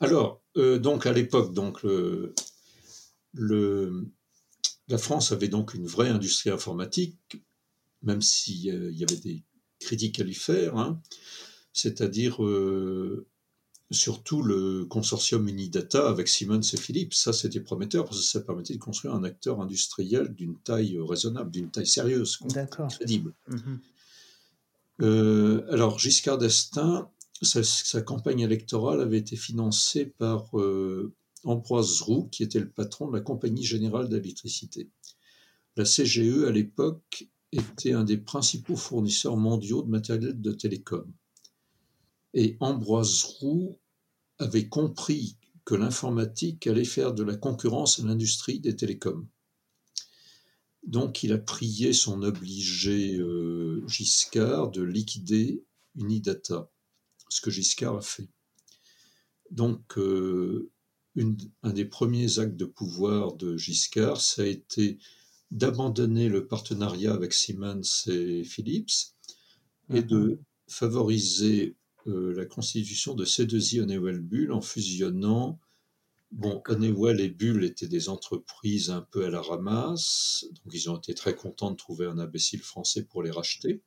Alors, euh, donc à l'époque, donc le, le, la France avait donc une vraie industrie informatique, même s'il y avait des critiques à lui faire. Hein. C'est-à-dire surtout le consortium Unidata avec Siemens et Philips. Ça, c'était prometteur parce que ça permettait de construire un acteur industriel d'une taille raisonnable, d'une taille sérieuse, crédible. Mhm. Euh, alors, Giscard d'Estaing, sa, campagne électorale avait été financée par euh, Ambroise Roux, qui était le patron de la Compagnie générale d'électricité. La CGE, à l'époque, était un des principaux fournisseurs mondiaux de matériel de télécom. Et Ambroise Roux avait compris que l'informatique allait faire de la concurrence à l'industrie des télécoms. Donc il a prié son obligé euh, Giscard de liquider Unidata, ce que Giscard a fait. Donc euh, un des premiers actes de pouvoir de Giscard, ça a été d'abandonner le partenariat avec Siemens et Philips et de favorisé la constitution de C2I Honeywell Bull en fusionnant. Bon, Honeywell et Bull étaient des entreprises un peu à la ramasse, donc ils ont été très contents de trouver un imbécile français pour les racheter,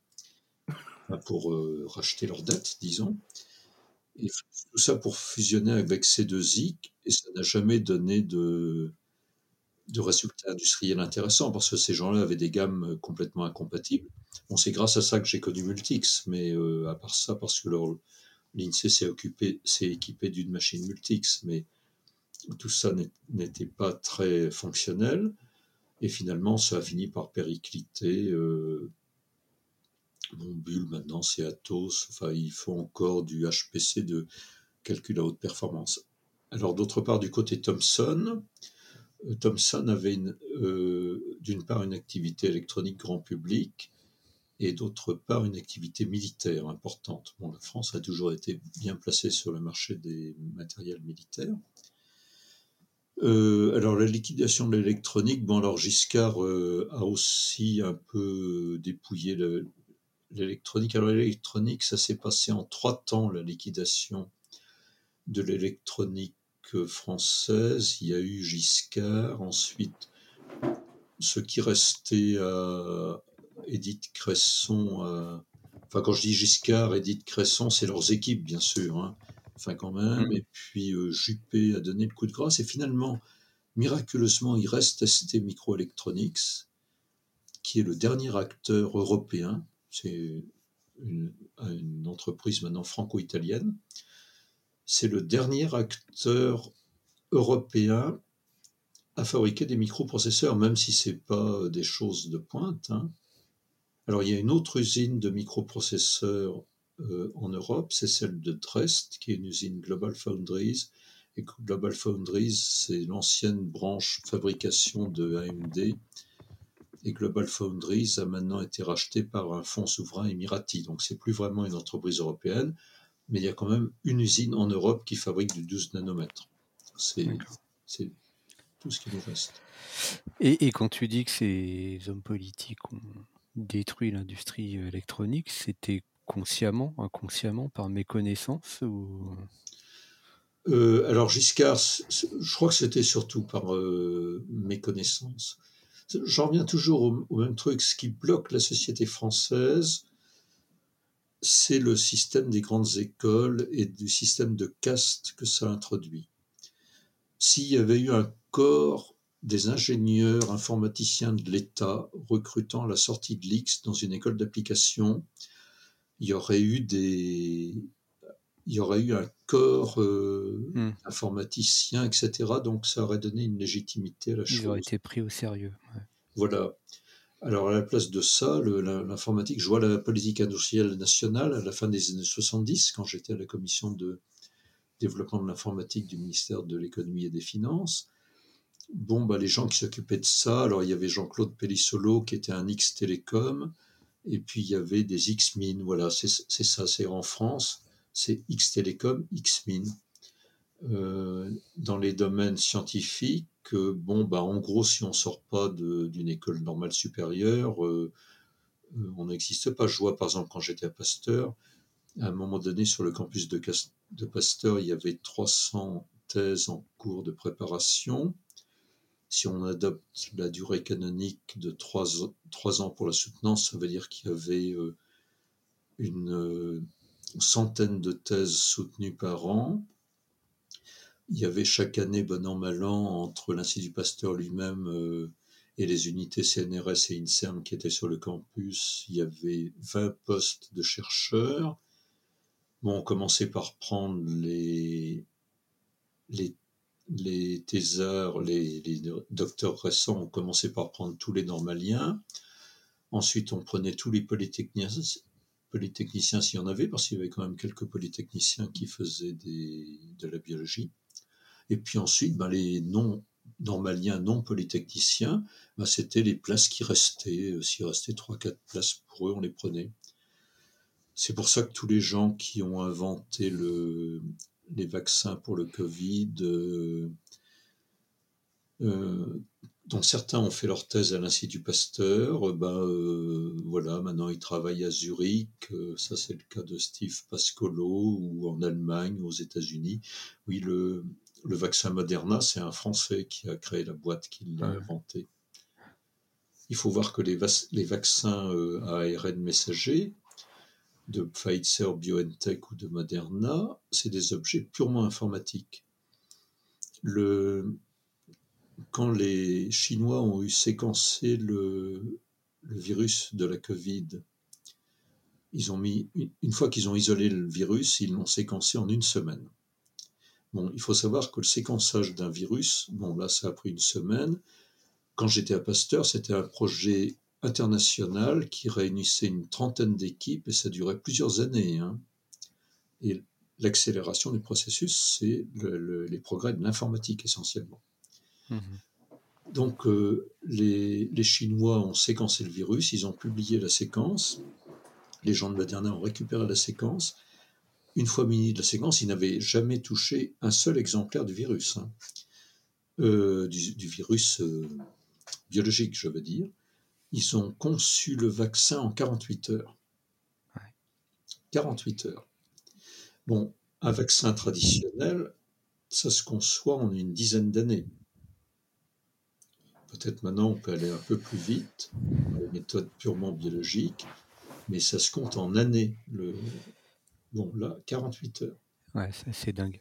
pour euh, racheter leurs dettes, disons. Et tout ça pour fusionner avec ces deux i et ça n'a jamais donné de, de résultats industriels intéressants, parce que ces gens-là avaient des gammes complètement incompatibles. Bon, c'est grâce à ça que j'ai connu Multix, mais euh, à part ça, parce que l'INSEE s'est équipé d'une machine Multix, mais tout ça n'était pas très fonctionnel. Et finalement, ça a fini par péricliter. Euh, mon bulle maintenant, c'est Atos. Enfin, il faut encore du HPC de calcul à haute performance. Alors, d'autre part, du côté Thomson, euh, Thomson avait euh, d'une part une activité électronique grand public et d'autre part une activité militaire importante. La France a toujours été bien placée sur le marché des matériels militaires. Euh, alors la liquidation de l'électronique, bon alors Giscard euh, a aussi un peu dépouillé l'électronique. Alors l'électronique, ça s'est passé en trois temps, la liquidation de l'électronique française. Il y a eu Giscard, ensuite ce qui restait à Edith Cresson. Enfin quand je dis Giscard, Edith Cresson, c'est leurs équipes bien sûr. Hein enfin quand même, mmh. et puis euh, Juppé a donné le coup de grâce, et finalement, miraculeusement, il reste ST Microelectronics, qui est le dernier acteur européen, c'est une, entreprise maintenant franco-italienne, c'est le dernier acteur européen à fabriquer des microprocesseurs, même si ce n'est pas des choses de pointe. Hein. Alors il y a une autre usine de microprocesseurs euh, en Europe, c'est celle de Dresde, qui est une usine Global Foundries. Global Foundries, c'est l'ancienne branche fabrication de AMD. Et Global Foundries a maintenant été racheté par un fonds souverain émirati. Donc c'est plus vraiment une entreprise européenne, mais il y a quand même une usine en Europe qui fabrique du 12 nanomètres. C'est tout ce qui nous reste. Et, et, quand tu dis que ces hommes politiques ont détruit l'industrie électronique, c'était consciemment, inconsciemment, par méconnaissance ou... Euh, alors Giscard, je crois que c'était surtout par euh, méconnaissance. J'en reviens toujours au, même truc. Ce qui bloque la société française, c'est le système des grandes écoles et du système de caste que ça introduit. S'il y avait eu un corps des ingénieurs informaticiens de l'État recrutant à la sortie de l'X dans une école d'application, il y aurait eu des il y aurait eu un corps euh, hmm. informaticien, etc. Donc ça aurait donné une légitimité à la chose. Il aurait été pris au sérieux. Voilà. Alors à la place de ça, l'informatique, je vois la politique industrielle nationale à la fin des années 70, quand j'étais à la commission de développement de l'informatique du ministère de l'économie et des finances. Bon, bah, les gens qui s'occupaient de ça, alors il y avait Jean-Claude Pellissolo qui était un X-Télécom, et puis il y avait des X-Min, voilà, c'est ça, c'est en France, c'est X-Télécom, X-Min. Euh, dans les domaines scientifiques, euh, bon, bah, en gros, si on sort pas d'une école normale supérieure, euh, on n'existe pas. Je vois, par exemple, quand j'étais à Pasteur, à un moment donné, sur le campus de, de Pasteur, il y avait 300 thèses en cours de préparation si on adopte la durée canonique de trois, ans pour la soutenance, ça veut dire qu'il y avait une centaine de thèses soutenues par an. Il y avait chaque année, bon an, mal an, entre l'Institut Pasteur lui-même euh, et les unités CNRS et INSERM qui étaient sur le campus, il y avait 20 postes de chercheurs. On commençait par prendre les, les les thésards, les, docteurs récents ont commencé par prendre tous les normaliens. Ensuite, on prenait tous les polytechniciens, polytechniciens s'il y en avait, parce qu'il y avait quand même quelques polytechniciens qui faisaient de la biologie. Et puis ensuite, ben, les non normaliens, non polytechniciens, ben, c'était les places qui restaient. S'il restait 3-4 places pour eux, on les prenait. C'est pour ça que tous les gens qui ont inventé le, les vaccins pour le Covid, euh, euh, dont certains ont fait leur thèse à l'Institut Pasteur, ben, voilà, maintenant ils travaillent à Zurich. ça, c'est le cas de Steve Pascolo, ou en Allemagne, aux États-Unis. Oui, le, le vaccin Moderna, c'est un Français qui a créé la boîte, qui l'a inventé. Il faut voir que les, les vaccins à ARN messager, de Pfizer, BioNTech ou de Moderna, c'est des objets purement informatiques. Le, quand les Chinois ont eu séquencé le, virus de la Covid, ils ont mis, une fois qu'ils ont isolé le virus, ils l'ont séquencé en une semaine. Bon, il faut savoir que le séquençage d'un virus, bon là ça a pris une semaine. Quand j'étais à Pasteur, c'était un projet international qui réunissait une trentaine d'équipes et ça durait plusieurs années. Hein. Et l'accélération du processus, c'est les progrès de l'informatique essentiellement. Mmh Donc euh, les, Chinois ont séquencé le virus, ils ont publié la séquence, les gens de Moderna ont récupéré la séquence. Une fois muni de la séquence, ils n'avaient jamais touché un seul exemplaire du virus, hein. euh, du, virus euh, biologique, je veux dire ils ont conçu le vaccin en 48 heures. 48 heures. Bon, un vaccin traditionnel, ça se conçoit en une dizaine d'années. Peut-être maintenant on peut aller un peu plus vite, les méthodes purement biologiques, mais ça se compte en années. Le... Bon, là, 48 heures. Ouais, c'est dingue.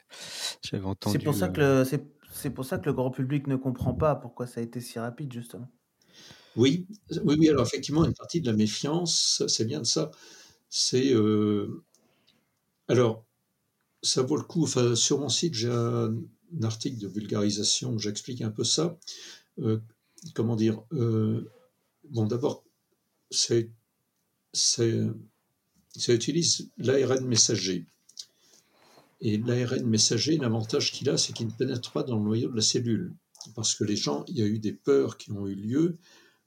J'avais entendu. C'est pour, ça que c'est pour ça que le grand public ne comprend pas pourquoi ça a été si rapide, justement. Oui, oui, oui. Alors effectivement, une partie de la méfiance, c'est bien de ça. C'est euh, alors ça vaut le coup. Enfin, sur mon site, j'ai un, article de vulgarisation où j'explique un peu ça. Euh, comment dire euh, Bon, d'abord, c'est ça utilise l'ARN messager. Et l'ARN messager, l'avantage qu'il a, c'est qu'il ne pénètre pas dans le noyau de la cellule. Parce que les gens, il y a eu des peurs qui ont eu lieu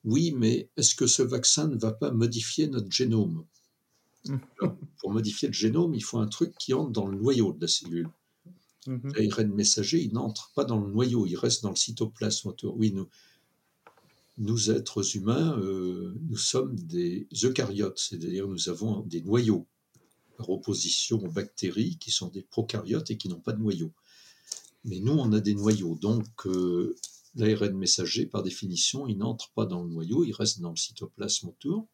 oui, mais est-ce que ce vaccin ne va pas modifier notre génome? Mmh. Pour modifier le génome, il faut un truc qui entre dans le noyau de la cellule. Mmh. L'ARN messager, il n'entre pas dans le noyau, il reste dans le cytoplasme autour. Oui, nous, nous êtres humains, euh, nous sommes des eucaryotes, c'est-à-dire nous avons des noyaux, par opposition aux bactéries qui sont des prokaryotes et qui n'ont pas de noyau. Mais nous, on a des noyaux. Donc, euh, L'ARN messager, par définition, il n'entre pas dans le noyau, il reste dans le cytoplasme autour.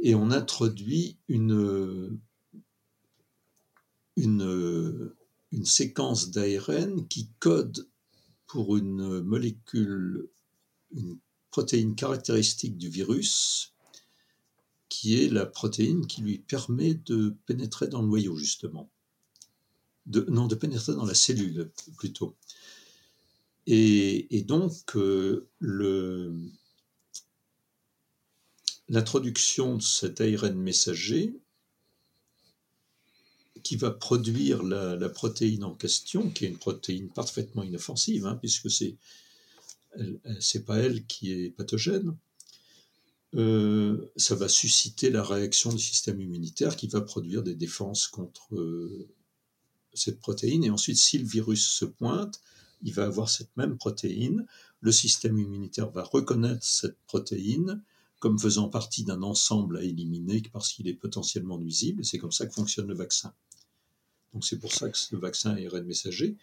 Et on introduit une, une séquence d'ARN qui code pour une molécule, une protéine caractéristique du virus, qui est la protéine qui lui permet de pénétrer dans le noyau, justement. Non, de pénétrer dans la cellule, plutôt. Et, donc, euh, l'introduction de cet ARN messager qui va produire la, protéine en question, qui est une protéine parfaitement inoffensive, hein, puisque c'est c'est pas elle qui est pathogène, euh, ça va susciter la réaction du système immunitaire qui va produire des défenses contre euh, cette protéine. Et ensuite, si le virus se pointe, il va avoir cette même protéine. Le système immunitaire va reconnaître cette protéine comme faisant partie d'un ensemble à éliminer parce qu'il est potentiellement nuisible. C'est comme ça que fonctionne le vaccin. Donc c'est pour ça que ce vaccin ARN messager.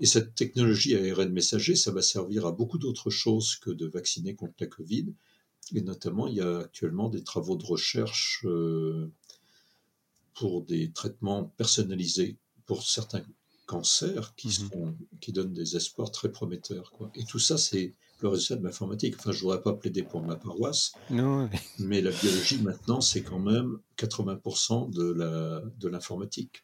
Et cette technologie ARN messager, ça va servir à beaucoup d'autres choses que de vacciner contre la Covid. Et notamment, il y a actuellement des travaux de recherche euh, pour des traitements personnalisés pour certains cancers qui, mmh qui donnent des espoirs très prometteurs. Quoi. Et tout ça, c'est le résultat de l'informatique. Enfin, je ne voudrais pas plaider pour ma paroisse, non, mais... la biologie, maintenant, c'est quand même 80% de l'informatique.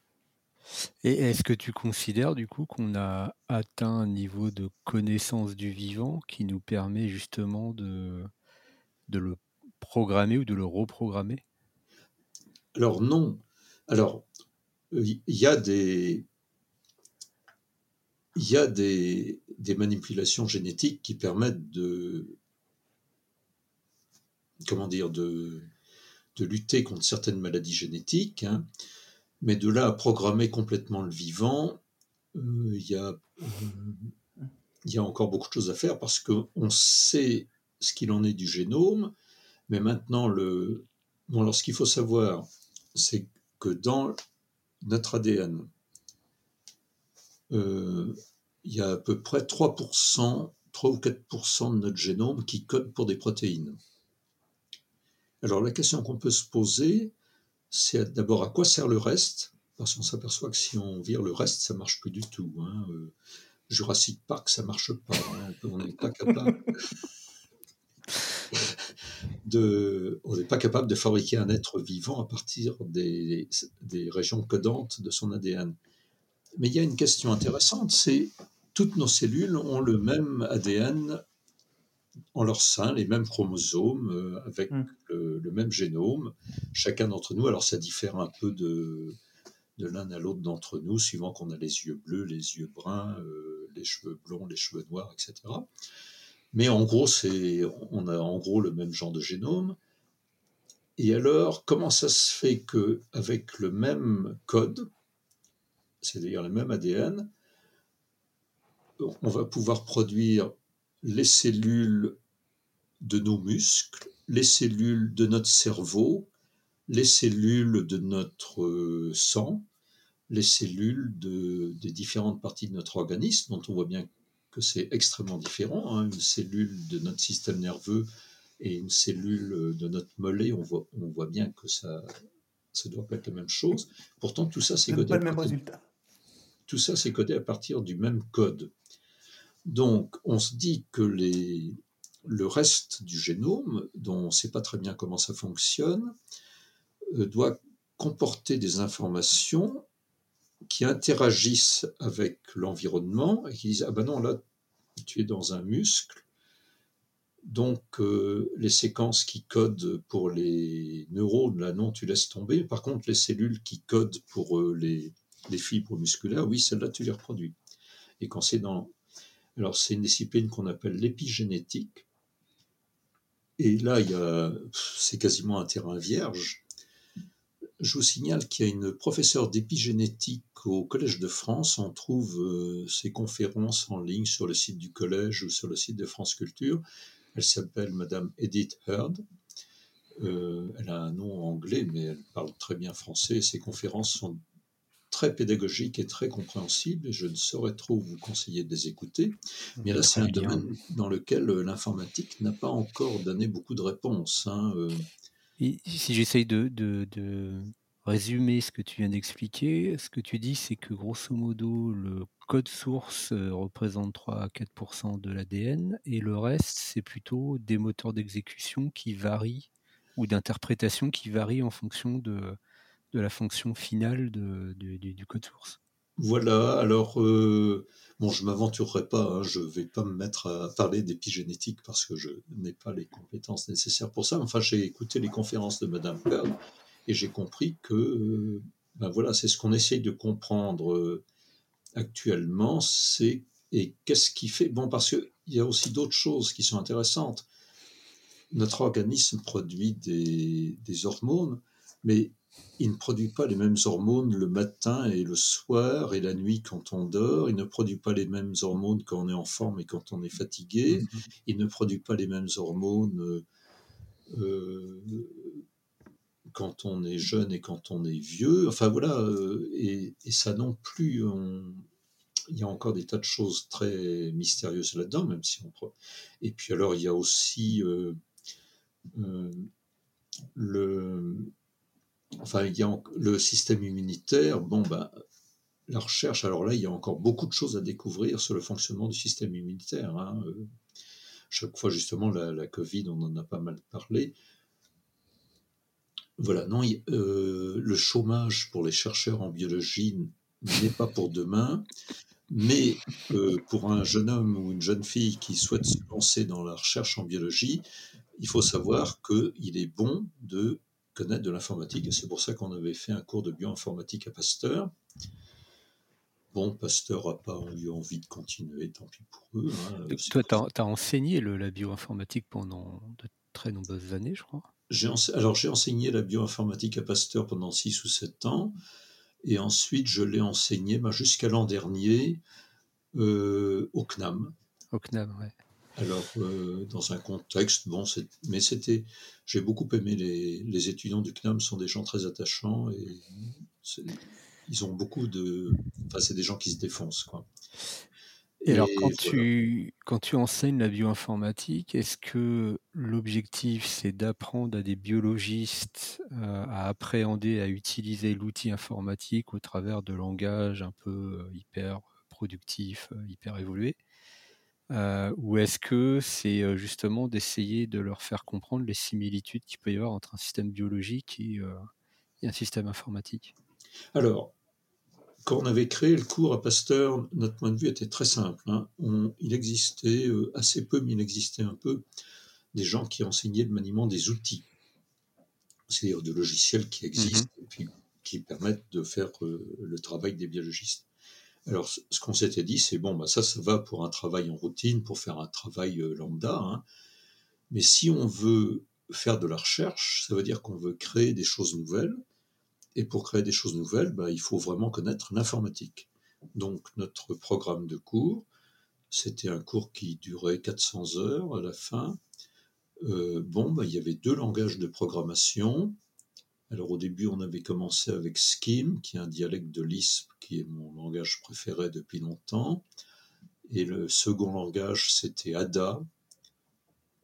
Et est-ce que tu considères du coup qu'on a atteint un niveau de connaissance du vivant qui nous permet justement de, le programmer ou de le reprogrammer? Alors non. Alors, il y a des, y a des, manipulations génétiques qui permettent de, comment dire, de, de lutter contre certaines maladies génétiques, hein. Mais de là à programmer complètement le vivant, euh, il y a, euh, il y a encore beaucoup de choses à faire parce qu'on sait ce qu'il en est du génome, mais maintenant, le... bon, ce qu'il faut savoir, c'est que dans notre ADN, euh, il y a à peu près 3%, 3 ou 4% de notre génome qui code pour des protéines. Alors la question qu'on peut se poser, c'est d'abord à quoi sert le reste Parce qu'on s'aperçoit que si on vire le reste, ça marche plus du tout. Hein. Euh, Jurassic Park, ça marche pas. Hein. On n'est pas capable. De, on n'est pas capable de fabriquer un être vivant à partir des, des, régions codantes de son ADN. Mais il y a une question intéressante, c'est toutes nos cellules ont le même ADN en leur sein, les mêmes chromosomes, euh, avec mm. le, même génome, chacun d'entre nous. Alors ça diffère un peu de, de l'un à l'autre d'entre nous, suivant qu'on a les yeux bleus, les yeux bruns, euh, les cheveux blonds, les cheveux noirs, etc. Mais en gros, c'est, on a en gros le même genre de génome. Et alors, comment ça se fait que avec le même code, c'est-à-dire le même ADN, on va pouvoir produire les cellules de nos muscles, les cellules de notre cerveau, les cellules de notre euh, sang, les cellules de, des différentes parties de notre organisme, dont on voit bien que c'est extrêmement différent. Hein. Une cellule de notre système nerveux et une cellule de notre mollet, on voit, on voit bien que ça ne doit pas être la même chose. Pourtant, tout ça, c'est codé. Pas le même résultat. Tout ça, c'est codé à partir du même code. Donc, on se dit que les, le reste du génome, dont on ne sait pas très bien comment ça fonctionne, euh, doit comporter des informations qui interagissent avec l'environnement et qui disent Ah ben non, là, tu es dans un muscle. Donc, euh, les séquences qui codent pour les neurones, là, non, tu laisses tomber. Par contre, les cellules qui codent pour euh, les, les, fibres musculaires, oui, celles-là, tu les reproduis. Et quand c'est dans alors, c'est une discipline qu'on appelle l'épigénétique. Et là, c'est quasiment un terrain vierge. Je vous signale qu'il y a une professeure d'épigénétique au Collège de France. On trouve euh, ses conférences en ligne sur le site du collège ou sur le site de France Culture. Elle s'appelle Madame Edith Heard. Euh, elle a un nom anglais, mais elle parle très bien français. Ses conférences sont très pédagogique et très compréhensible, et je ne saurais trop vous conseiller de les écouter. Mais là, c'est un domaine dans lequel euh, l'informatique n'a pas encore donné beaucoup de réponses. Hein, euh. si j'essaye de, de, résumer ce que tu viens d'expliquer, ce que tu dis, c'est que grosso modo, le code source euh, représente 3 à 4% de l'ADN, et le reste, c'est plutôt des moteurs d'exécution qui varient, ou d'interprétation qui varient en fonction de de la fonction finale de, du, code source. Voilà, alors, euh, bon, je ne m'aventurerai pas, hein, je ne vais pas me mettre à parler d'épigénétique parce que je n'ai pas les compétences nécessaires pour ça. Enfin, j'ai écouté les conférences de Madame Pearl et j'ai compris que, euh, ben voilà, c'est ce qu'on essaye de comprendre euh, actuellement, c'est et qu'est-ce qui fait. Bon, parce qu'il y a aussi d'autres choses qui sont intéressantes. Notre organisme produit des, des hormones, mais il ne produit pas les mêmes hormones le matin et le soir et la nuit quand on dort. Il ne produit pas les mêmes hormones quand on est en forme et quand on est fatigué. Mm-hmm. Il ne produit pas les mêmes hormones euh, euh, quand on est jeune et quand on est vieux. Enfin voilà, euh, et, ça non plus. il y a encore des tas de choses très mystérieuses là-dedans, même si on. Et puis alors il y a aussi le enfin, il y a le système immunitaire, bon, ben, la recherche, alors là, il y a encore beaucoup de choses à découvrir sur le fonctionnement du système immunitaire. Hein. Euh, chaque fois, justement, la, Covid, on en a pas mal parlé. Voilà, non, euh, le chômage pour les chercheurs en biologie n'est pas pour demain, mais euh, pour un jeune homme ou une jeune fille qui souhaite se lancer dans la recherche en biologie, il faut savoir qu'il est bon de connaître de l'informatique. Et c'est pour ça qu'on avait fait un cours de bioinformatique à Pasteur. Bon, Pasteur n'a pas eu envie de continuer, tant pis pour eux. Hein, toi, tu as, enseigné le, la bioinformatique pendant de très nombreuses années, je crois. Alors, j'ai enseigné la bioinformatique à Pasteur pendant 6 ou 7 ans. Et ensuite, je l'ai enseigné bah, jusqu'à l'an dernier euh, au CNAM. Au CNAM, ouais. Alors, euh, dans un contexte, bon, mais c'était, j'ai beaucoup aimé les, les, étudiants du CNAM, sont des gens très attachants et ils ont beaucoup de, enfin, c'est des gens qui se défoncent, quoi. Et, alors, quand, tu, quand tu enseignes la bioinformatique, est-ce que l'objectif, c'est d'apprendre à des biologistes euh, à appréhender, à utiliser l'outil informatique au travers de langages un peu euh, hyper productifs, hyper évolués? Ou est-ce que c'est justement d'essayer de leur faire comprendre les similitudes qu'il peut y avoir entre un système biologique et, et un système informatique? Alors, quand on avait créé le cours à Pasteur, notre point de vue était très simple. Hein. il existait euh, assez peu, mais il existait un peu, des gens qui enseignaient le maniement des outils, c'est-à-dire de logiciels qui existent mhm. et puis qui permettent de faire euh, le travail des biologistes. Alors, ce qu'on s'était dit, c'est bon, bah ça, ça va pour un travail en routine, pour faire un travail euh, lambda. Hein. Mais si on veut faire de la recherche, ça veut dire qu'on veut créer des choses nouvelles. Et pour créer des choses nouvelles, bah, il faut vraiment connaître l'informatique. Donc notre programme de cours, c'était un cours qui durait 400 heures à la fin. Euh, bon, bah, il y avait deux langages de programmation. Alors au début, on avait commencé avec Scheme, qui est un dialecte de Lisp, qui est mon langage préféré depuis longtemps. Et le second langage, c'était Ada.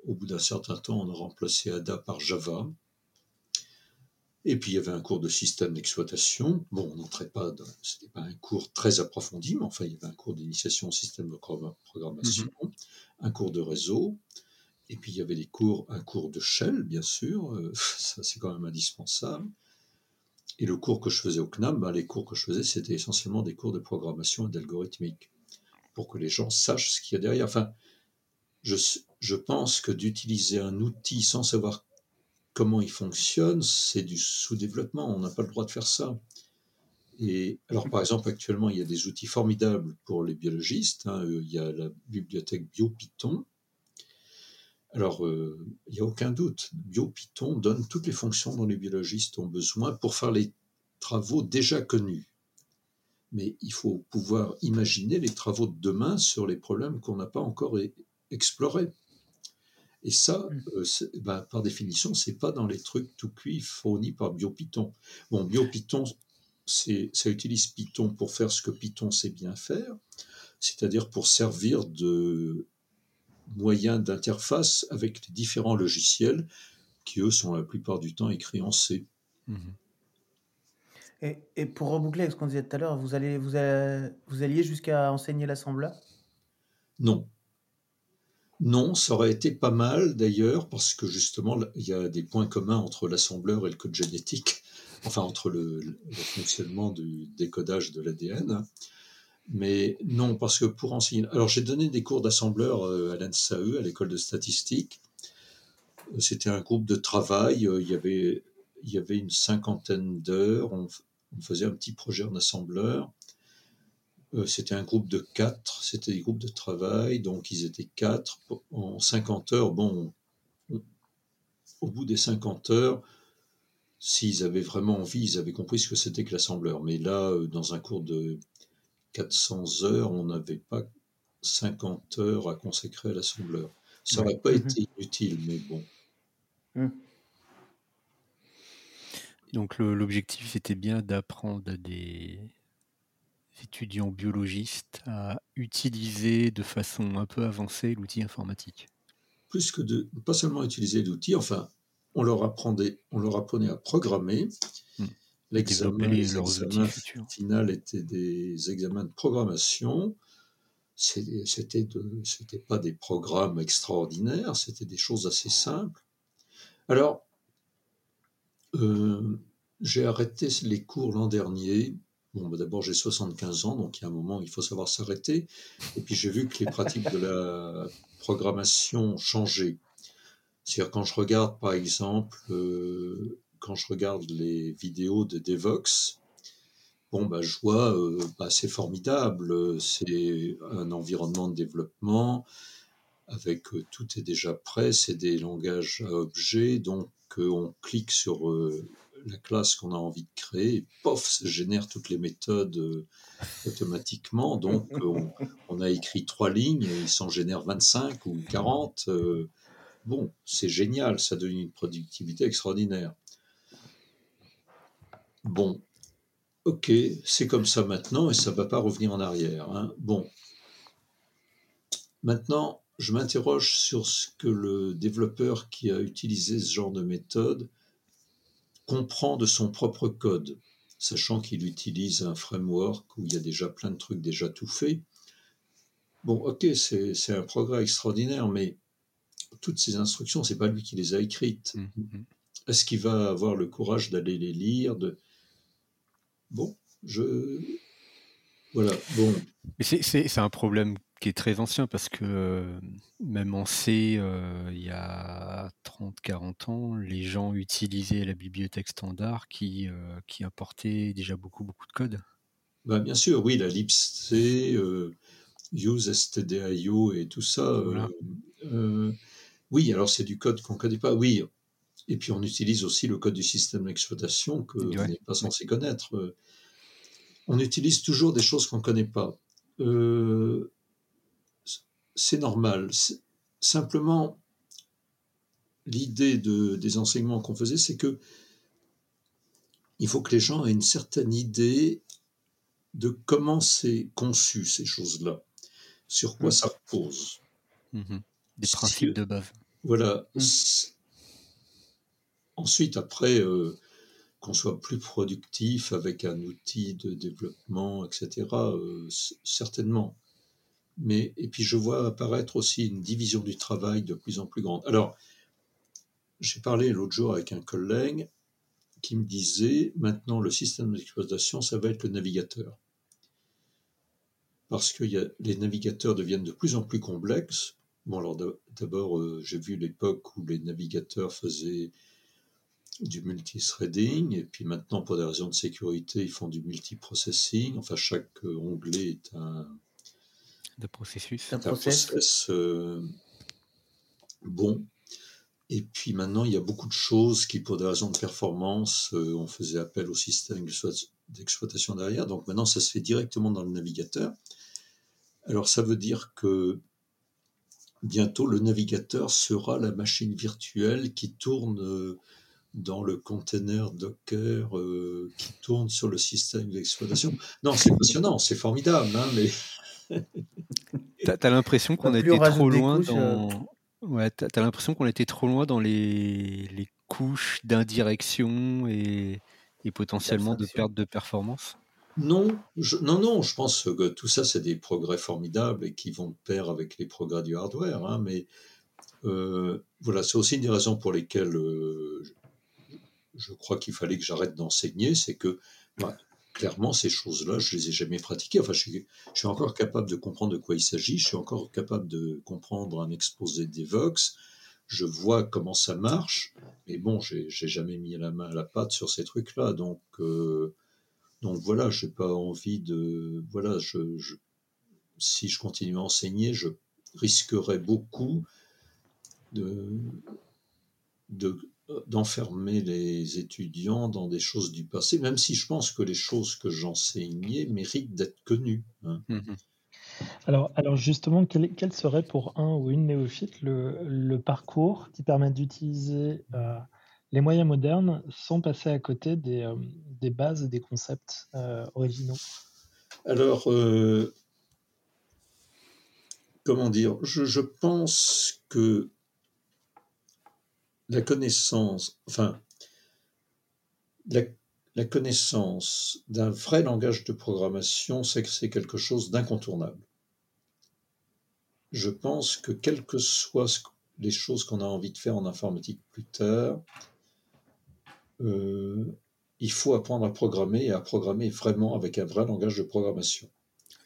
Au bout d'un certain temps, on a remplacé Ada par Java. Et puis il y avait un cours de système d'exploitation. Bon, on n'entrait pas, c'était pas un cours très approfondi, mais enfin il y avait un cours d'initiation au système de programmation, mhm. un cours de réseau, et puis il y avait des cours, un cours de shell, bien sûr, euh, ça c'est quand même indispensable. Et le cours que je faisais au CNAM, ben, les cours que je faisais, c'était essentiellement des cours de programmation et d'algorithmique, pour que les gens sachent ce qu'il y a derrière. Enfin, je, je pense que d'utiliser un outil sans savoir comment il fonctionne, c'est du sous-développement. On n'a pas le droit de faire ça. Et alors, par exemple, actuellement, il y a des outils formidables pour les biologistes. Hein. Il y a la bibliothèque BioPython. Alors, euh, il n'y a aucun doute, BioPython donne toutes les fonctions dont les biologistes ont besoin pour faire les travaux déjà connus. Mais il faut pouvoir imaginer les travaux de demain sur les problèmes qu'on n'a pas encore explorés. Et ça, mmh. euh, bah, par définition, c'est pas dans les trucs tout cuits fournis par BioPython. Bon, BioPython, ça utilise Python pour faire ce que Python sait bien faire, c'est-à-dire pour servir de moyen d'interface avec les différents logiciels qui, eux, sont la plupart du temps écrits en C. Mmh. Et, et, pour reboucler ce qu'on disait tout à l'heure, vous, allez, vous, vous alliez jusqu'à enseigner l'assembleur Non. Non, ça aurait été pas mal d'ailleurs, parce que justement, il y a des points communs entre l'assembleur et le code génétique, enfin entre le, fonctionnement du décodage de l'ADN. Mais non, parce que pour enseigner. Alors j'ai donné des cours d'assembleur euh, à l'NSAE, à l'école de statistique. C'était un groupe de travail, euh, il y avait, une cinquantaine d'heures, on, faisait un petit projet en assembleur. Euh, c'était un groupe de quatre, c'était des groupes de travail, donc ils étaient quatre. En 50 heures, bon, au bout des 50 heures, s'ils avaient vraiment envie, ils avaient compris ce que c'était que l'assembleur. Mais là, dans un cours de 400 heures, on n'avait pas 50 heures à consacrer à l'assembleur. Ça n'aurait pas mhm. été inutile, mais bon. Mhm. Donc l'objectif était bien d'apprendre à des étudiants biologistes à utiliser de façon un peu avancée l'outil informatique Plus que de, pas seulement utiliser l'outil, enfin, on leur apprenait, on leur apprenait à programmer. Hmm. L'examen final était des examens de programmation. C'était de, pas des programmes extraordinaires, c'était des choses assez simples. Alors, euh, j'ai arrêté les cours l'an dernier Bon, bah, d'abord, j'ai 75 ans, donc il y a un moment, il faut savoir s'arrêter. Et puis, j'ai vu que les pratiques de la programmation ont changé. C'est-à-dire, quand je regarde, par exemple, euh, quand je regarde les vidéos de Devox, bon, bah, je vois, euh, bah, c'est formidable. C'est un environnement de développement avec euh, tout est déjà prêt. C'est des langages à objets, donc on clique sur la classe qu'on a envie de créer, et pof, ça génère toutes les méthodes euh, automatiquement. Donc, on, a écrit trois lignes, et il s'en génère 25 ou 40. Euh, bon, c'est génial, ça donne une productivité extraordinaire. Bon, ok, c'est comme ça maintenant et ça ne va pas revenir en arrière. Hein. Bon, maintenant, je m'interroge sur ce que le développeur qui a utilisé ce genre de méthode comprend de son propre code, sachant qu'il utilise un framework où il y a déjà plein de trucs déjà tout faits. Bon, ok, c'est un progrès extraordinaire, mais toutes ces instructions, c'est pas lui qui les a écrites. Mmh, mmh. Est-ce qu'il va avoir le courage d'aller les lire de... Bon, je... Voilà, bon. C'est un problème qui est très ancien parce que euh, même en C, euh, il y a 30-40 ans, les gens utilisaient la bibliothèque standard qui, euh, qui apportait déjà beaucoup, beaucoup de code. Bah, bien sûr, oui, la libc, use stdio et tout ça. oui, alors c'est du code qu'on ne connaît pas. Oui, et puis on utilise aussi le code du système d'exploitation que vous n'est pas censé connaître. On utilise toujours des choses qu'on ne connaît pas. Euh, c'est normal. Simplement, l'idée de, des enseignements qu'on faisait, c'est que il faut que les gens aient une certaine idée de comment c'est conçu ces choses-là, sur quoi mmh. ça repose. Mmh des principes de base. Voilà. Mmh. Ensuite, après, euh, qu'on soit plus productif avec un outil de développement, etc., euh, certainement mais et puis je vois apparaître aussi une division du travail de plus en plus grande. Alors, j'ai parlé l'autre jour avec un collègue qui me disait maintenant le système d'exploitation, ça va être le navigateur. Parce que les navigateurs deviennent de plus en plus complexes. Bon, alors d'abord, euh, j'ai vu l'époque où les navigateurs faisaient du multithreading, et puis maintenant, pour des raisons de sécurité, ils font du multiprocessing. Enfin, chaque onglet est un, de processus. Un process euh, bon. Et puis maintenant, il y a beaucoup de choses qui, pour des raisons de performance, euh, on faisait appel au système d'exploitation derrière. Donc maintenant, ça se fait directement dans le navigateur. Alors ça veut dire que bientôt, le navigateur sera la machine virtuelle qui tourne euh, dans le container Docker, qui tourne sur le système d'exploitation. Non, c'est passionnant, c'est formidable, hein, mais T'as as, l'impression qu'on était trop loin dans. Euh. Ouais, t'as l'impression qu'on était trop loin dans les, les couches d'indirection et, et potentiellement de perte de performance? Non, je, non, non, je pense que tout ça, c'est des progrès formidables et qui vont de pair avec les progrès du hardware. Hein, mais euh, voilà, c'est aussi une des raisons pour lesquelles euh, je crois qu'il fallait que j'arrête d'enseigner, c'est que bah, clairement, ces choses-là, je les ai jamais pratiquées. Enfin, je suis, encore capable de comprendre de quoi il s'agit. Je suis encore capable de comprendre un exposé d'Evox. Je vois comment ça marche. Mais bon, j'ai jamais mis la main à la pâte sur ces trucs-là. Donc, euh, donc voilà, j'ai pas envie de. Voilà, si je continue à enseigner, je risquerais beaucoup de, de d'enfermer les étudiants dans des choses du passé, même si je pense que les choses que j'enseignais méritent d'être connues. Hein. Mmh alors, alors justement, quel, serait pour un ou une néophyte le, parcours qui permet d'utiliser euh, les moyens modernes sans passer à côté des, euh, des bases et des concepts euh, originaux? Alors, comment dire? Je, je pense que la connaissance, enfin, la, connaissance d'un vrai langage de programmation, c'est que c'est quelque chose d'incontournable. Je pense que quelles que soient les choses qu'on a envie de faire en informatique plus tard, euh, il faut apprendre à programmer et à programmer vraiment avec un vrai langage de programmation.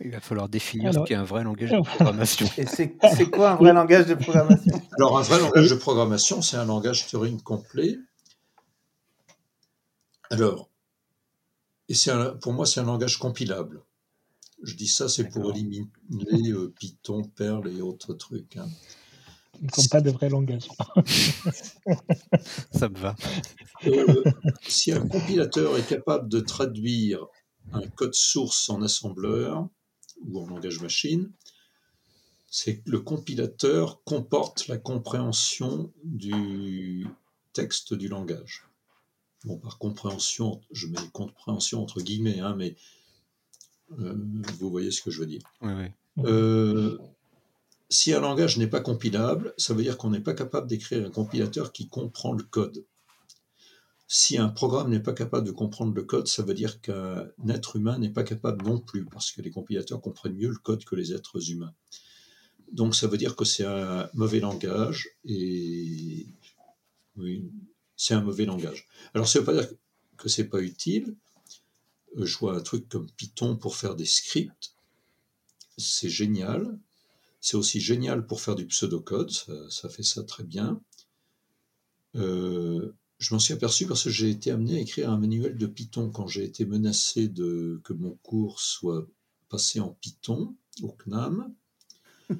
Il va falloir définir ce qu'est un vrai langage de programmation. Et c'est quoi un vrai langage de programmation? Alors, un vrai langage de programmation, c'est un langage Turing complet. Alors, et un, pour moi, c'est un langage compilable. Je dis ça, c'est pour éliminer euh, Python, Perl et autres trucs. Hein. sont pas de vrais langages. Ça me va. Euh, si un compilateur est capable de traduire un code source en assembleur ou en langage machine, c'est que le compilateur comporte la compréhension du texte du langage. Bon, par compréhension, je mets compréhension entre guillemets, hein, mais euh, vous voyez ce que je veux dire. Oui, oui. Euh, si un langage n'est pas compilable, ça veut dire qu'on n'est pas capable d'écrire un compilateur qui comprend le code. Si un programme n'est pas capable de comprendre le code, ça veut dire qu'un être humain n'est pas capable non plus, parce que les compilateurs comprennent mieux le code que les êtres humains. Donc ça veut dire que c'est un mauvais langage, et oui, c'est un mauvais langage. Alors ça ne veut pas dire que c'est pas utile. Euh, je vois un truc comme Python pour faire des scripts, c'est génial. C'est aussi génial pour faire du pseudocode, ça, ça fait ça très bien. Euh, je m'en suis aperçu parce que j'ai été amené à écrire un manuel de Python quand j'ai été menacé de que mon cours soit passé en Python au CNAM.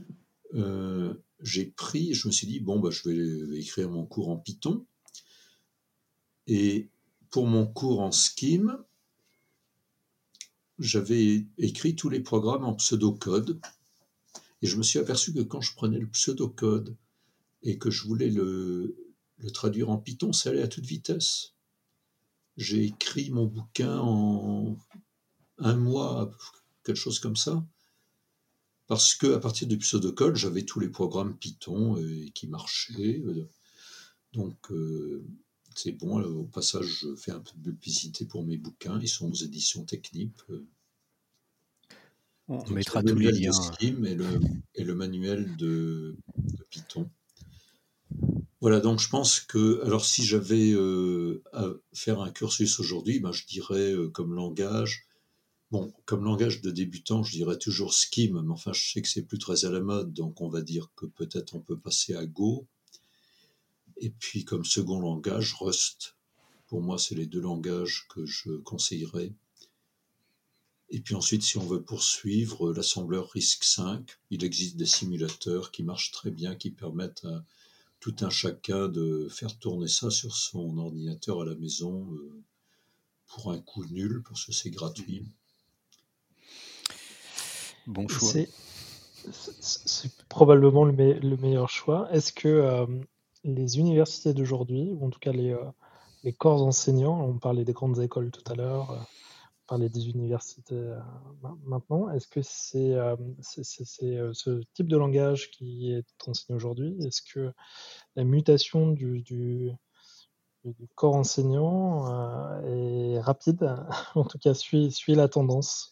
Euh, j'ai pris, je me suis dit bon bah je vais écrire mon cours en Python. Et pour mon cours en Scheme, j'avais écrit tous les programmes en pseudocode et je me suis aperçu que quand je prenais le pseudocode et que je voulais le, le traduire en Python, ça allait à toute vitesse. J'ai écrit mon bouquin en un mois, quelque chose comme ça, parce que à partir du pseudocode, j'avais tous les programmes Python et qui marchaient. Donc euh, c'est bon. Au passage, je fais un peu de publicité pour mes bouquins. Ils sont aux éditions techniques. On Donc, mettra le tous les de liens. Scheme et le, et le manuel de, de Python. Voilà, donc je pense que, alors si j'avais euh, à faire un cursus aujourd'hui, ben, je dirais euh, comme langage, bon, comme langage de débutant, je dirais toujours Scheme, mais enfin je sais que c'est plus très à la mode, donc on va dire que peut-être on peut passer à Go. Et puis comme second langage, Rust. Pour moi, c'est les deux langages que je conseillerais. Et puis ensuite, si on veut poursuivre, euh, l'assembleur RISC-V, il existe des simulateurs qui marchent très bien, qui permettent à tout un chacun de faire tourner ça sur son ordinateur à la maison euh, pour un coût nul, parce que c'est gratuit. Bon choix. C'est probablement le, me- le meilleur choix. Est-ce que euh, les universités d'aujourd'hui, ou en tout cas les, euh, les corps enseignants, on parlait des grandes écoles tout à l'heure, parlait des universités euh, ma- maintenant, est-ce que c'est euh, euh, ce type de langage qui est enseigné aujourd'hui? Est-ce que la mutation du, du- corps enseignant est rapide, en tout cas suit, suit la tendance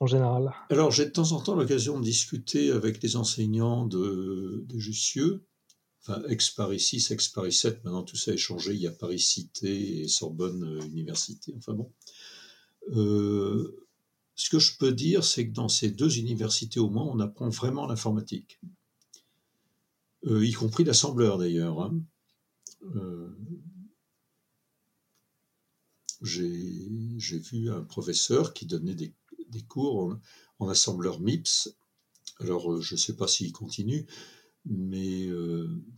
en général? Alors, j'ai de temps en temps l'occasion de discuter avec les enseignants de, de Jussieu, enfin, ex-Paris 6, ex-Paris 7, maintenant tout ça a changé, il y a Paris Cité et Sorbonne Université, enfin bon. Euh, ce que je peux dire, c'est que dans ces deux universités au moins, on apprend vraiment l'informatique. Euh, y compris l'assembleur d'ailleurs. hein. Euh, J'ai vu un professeur qui donnait des, cours en, en assembleur MIPS. Alors, je ne sais pas s'il continue, mais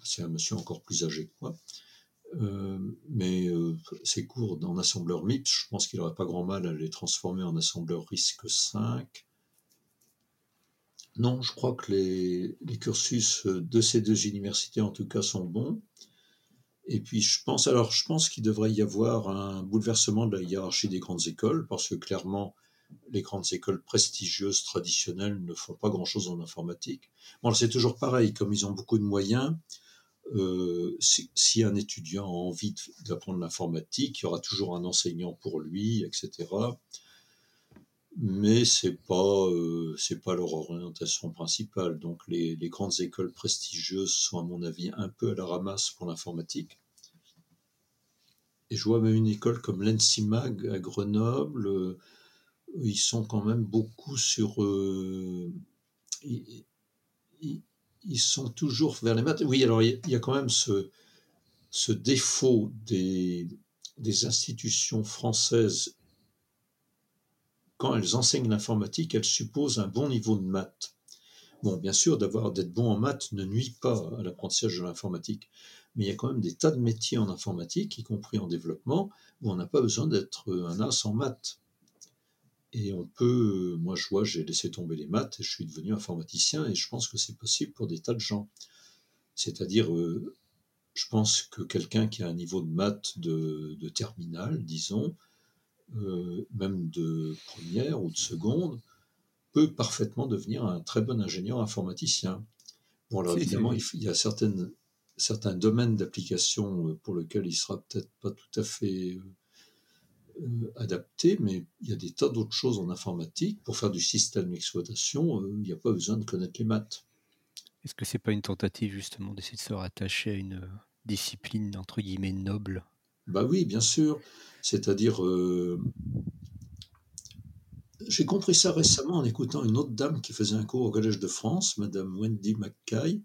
c'est un monsieur encore plus âgé que moi. Euh, mais euh, ces cours en assembleur MIPS, je pense qu'il n'aurait pas grand mal à les transformer en assembleur RISC 5. Non, je crois que les, les cursus de ces deux universités, en tout cas, sont bons. Et puis, je pense, alors, je pense qu'il devrait y avoir un bouleversement de la hiérarchie des grandes écoles, parce que clairement, les grandes écoles prestigieuses traditionnelles ne font pas grand-chose en informatique. Bon, c'est toujours pareil, comme ils ont beaucoup de moyens, euh, si, un étudiant a envie d'apprendre l'informatique, il y aura toujours un enseignant pour lui, etc. Mais c'est pas euh, pas leur orientation principale. Donc les, grandes écoles prestigieuses sont à mon avis un peu à la ramasse pour l'informatique. Et je vois même une école comme l'ENSIMAG à Grenoble, euh, ils sont quand même beaucoup sur euh, ils sont toujours vers les maths. Oui, alors il y a- quand même ce, ce défaut des, des institutions françaises. Quand elles enseignent l'informatique, elles supposent un bon niveau de maths. Bon, bien sûr, d'avoir d'être bon en maths ne nuit pas à l'apprentissage de l'informatique, mais il y a quand même des tas de métiers en informatique, y compris en développement, où on n'a pas besoin d'être un as en maths. Et on peut, moi je vois, j'ai laissé tomber les maths et je suis devenu informaticien et je pense que c'est possible pour des tas de gens. C'est-à-dire, euh, je pense que quelqu'un qui a un niveau de maths de, de terminale, disons, euh, même de première ou de seconde, peut parfaitement devenir un très bon ingénieur informaticien. Bon, alors évidemment, il, y a certaines, certains domaines d'application euh, pour lesquels il sera peut-être pas tout à fait euh, adapté, mais il y a des tas d'autres choses en informatique. Pour faire du système d'exploitation, il n'y a pas besoin de connaître les maths. Est-ce que c'est pas une tentative justement d'essayer de se rattacher à une discipline entre guillemets noble? Bah oui, bien sûr. C'est-à-dire, euh, j'ai compris ça récemment en écoutant une autre dame qui faisait un cours au Collège de France, Madame Wendy McKay,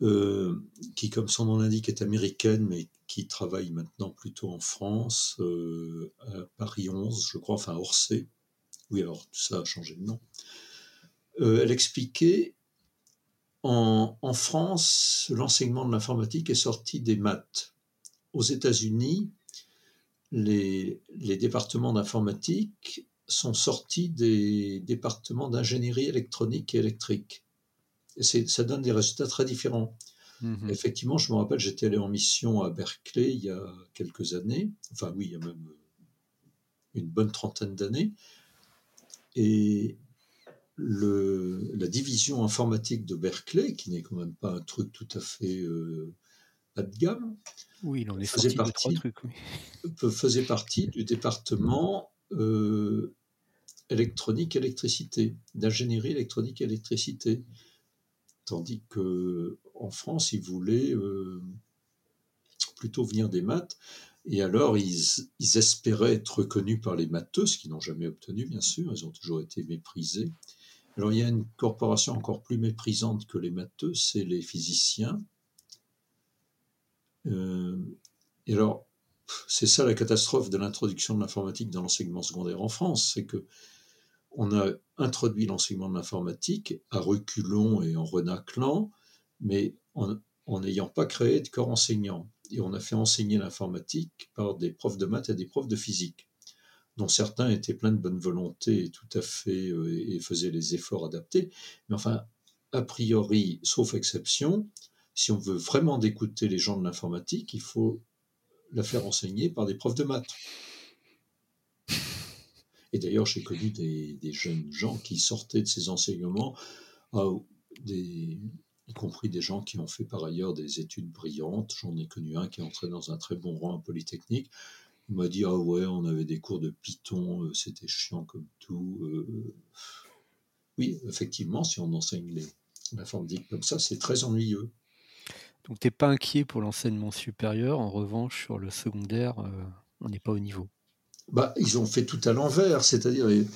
euh, qui, comme son nom l'indique, est américaine, mais qui travaille maintenant plutôt en France, euh, à Paris 11, je crois, enfin Orsay. Oui, alors tout ça a changé de nom. elle expliquait en, France, l'enseignement de l'informatique est sorti des maths. Aux États-Unis, les, départements d'informatique sont sortis des départements d'ingénierie électronique et électrique. Et ça donne des résultats très différents. Mhm. Effectivement, je me rappelle, j'étais allé en mission à Berkeley il y a quelques années, enfin oui, il y a même une bonne trentaine d'années, et la division informatique de Berkeley, qui n'est quand même pas un truc tout à fait euh, bas de gamme, oui, il en est faisait partie, trucs, faisait partie du département euh, électronique électricité, d'ingénierie électronique électricité, tandis que en France, ils voulaient euh, plutôt venir des maths. Et alors, ils, espéraient être reconnus par les matheux, qui n'ont jamais obtenu, bien sûr, ils ont toujours été méprisés. Alors il y a une corporation encore plus méprisante que les matheux, c'est les physiciens. Euh, et alors, c'est ça la catastrophe de l'introduction de l'informatique dans l'enseignement secondaire en France, c'est que on a introduit l'enseignement de l'informatique à reculons et en renaclant, mais en n'ayant pas créé de corps enseignant. Et on a fait enseigner l'informatique par des profs de maths et des profs de physique dont certains étaient pleins de bonne volonté et tout à fait euh, et faisaient les efforts adaptés. Mais enfin, a priori, sauf exception, si on veut vraiment d'écouter les gens de l'informatique, il faut la faire enseigner par des profs de maths. Et d'ailleurs, j'ai connu des, jeunes gens qui sortaient de ces enseignements, ah, y compris des gens qui ont fait par ailleurs des études brillantes. J'en ai connu un qui est entré dans un très bon rang polytechnique il m'a dit, ah ouais, on avait des cours de Python, euh, c'était chiant comme tout. Euh. Oui, effectivement, si on enseigne l'informatique comme ça, c'est très ennuyeux. Donc, tu n'es pas inquiet pour l'enseignement supérieur. En revanche, sur le secondaire, euh, on n'est pas au niveau. Bah, ils ont fait tout à l'envers, c'est-à-dire. Et,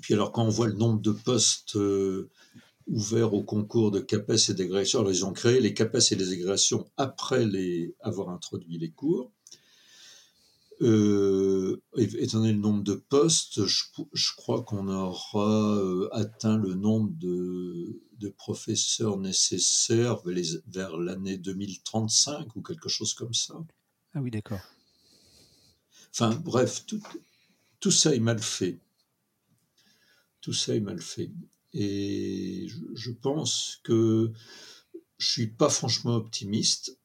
puis, alors, quand on voit le nombre de postes ouverts au concours de CAPES et dégrégation, alors ils ont créé les CAPES et les dégrégations après les, avoir introduit les cours. Euh, étant donné le nombre de postes, je, crois qu'on aura euh, atteint le nombre de, professeurs nécessaires vers l'année 2035 ou quelque chose comme ça. Ah oui, d'accord. Enfin, bref, tout, ça est mal fait. Tout ça est mal fait. Et je, pense que je suis pas franchement optimiste.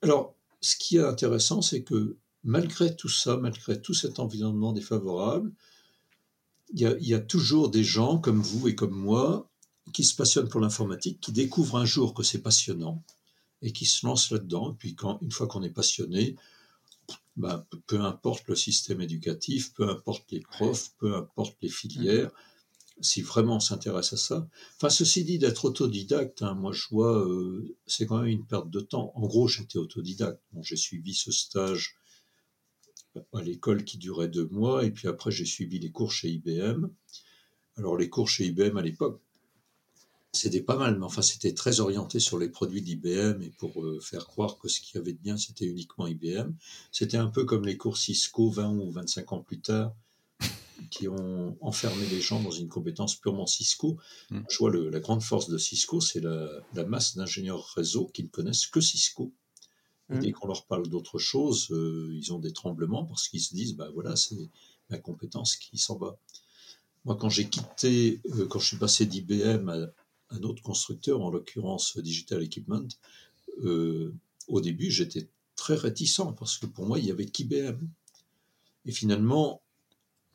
Alors, ce qui est intéressant, c'est que malgré tout ça, malgré tout cet environnement défavorable, il y, a, toujours des gens comme vous et comme moi qui se passionnent pour l'informatique, qui découvrent un jour que c'est passionnant et qui se lancent là-dedans. Et puis, quand, une fois qu'on est passionné, ben, peu importe le système éducatif, peu importe les profs, peu importe les filières, si vraiment on s'intéresse à ça. Enfin, ceci dit, d'être autodidacte, hein, moi je vois, euh, c'est quand même une perte de temps. En gros, j'étais autodidacte. Bon, j'ai suivi ce stage à l'école qui durait deux mois, et puis après j'ai suivi les cours chez IBM. Alors les cours chez IBM à l'époque, c'était pas mal, mais enfin c'était très orienté sur les produits d'IBM et pour euh, faire croire que ce qu'il y avait de bien c'était uniquement IBM. C'était un peu comme les cours Cisco 20 ou 25 ans plus tard, qui ont enfermé les gens dans une compétence purement Cisco. Mm. Je vois le- la grande force de Cisco, c'est la, la masse d'ingénieurs réseau qui ne connaissent que Cisco. Et dès qu'on leur parle d'autre chose, euh, ils ont des tremblements parce qu'ils se disent, bah voilà, c'est ma compétence qui s'en va. Moi, quand j'ai quitté, euh, quand je suis passé d'IBM à un autre constructeur, en l'occurrence Digital Equipment, euh, au début, j'étais très réticent parce que pour moi, il y avait qu'IBM. Et finalement,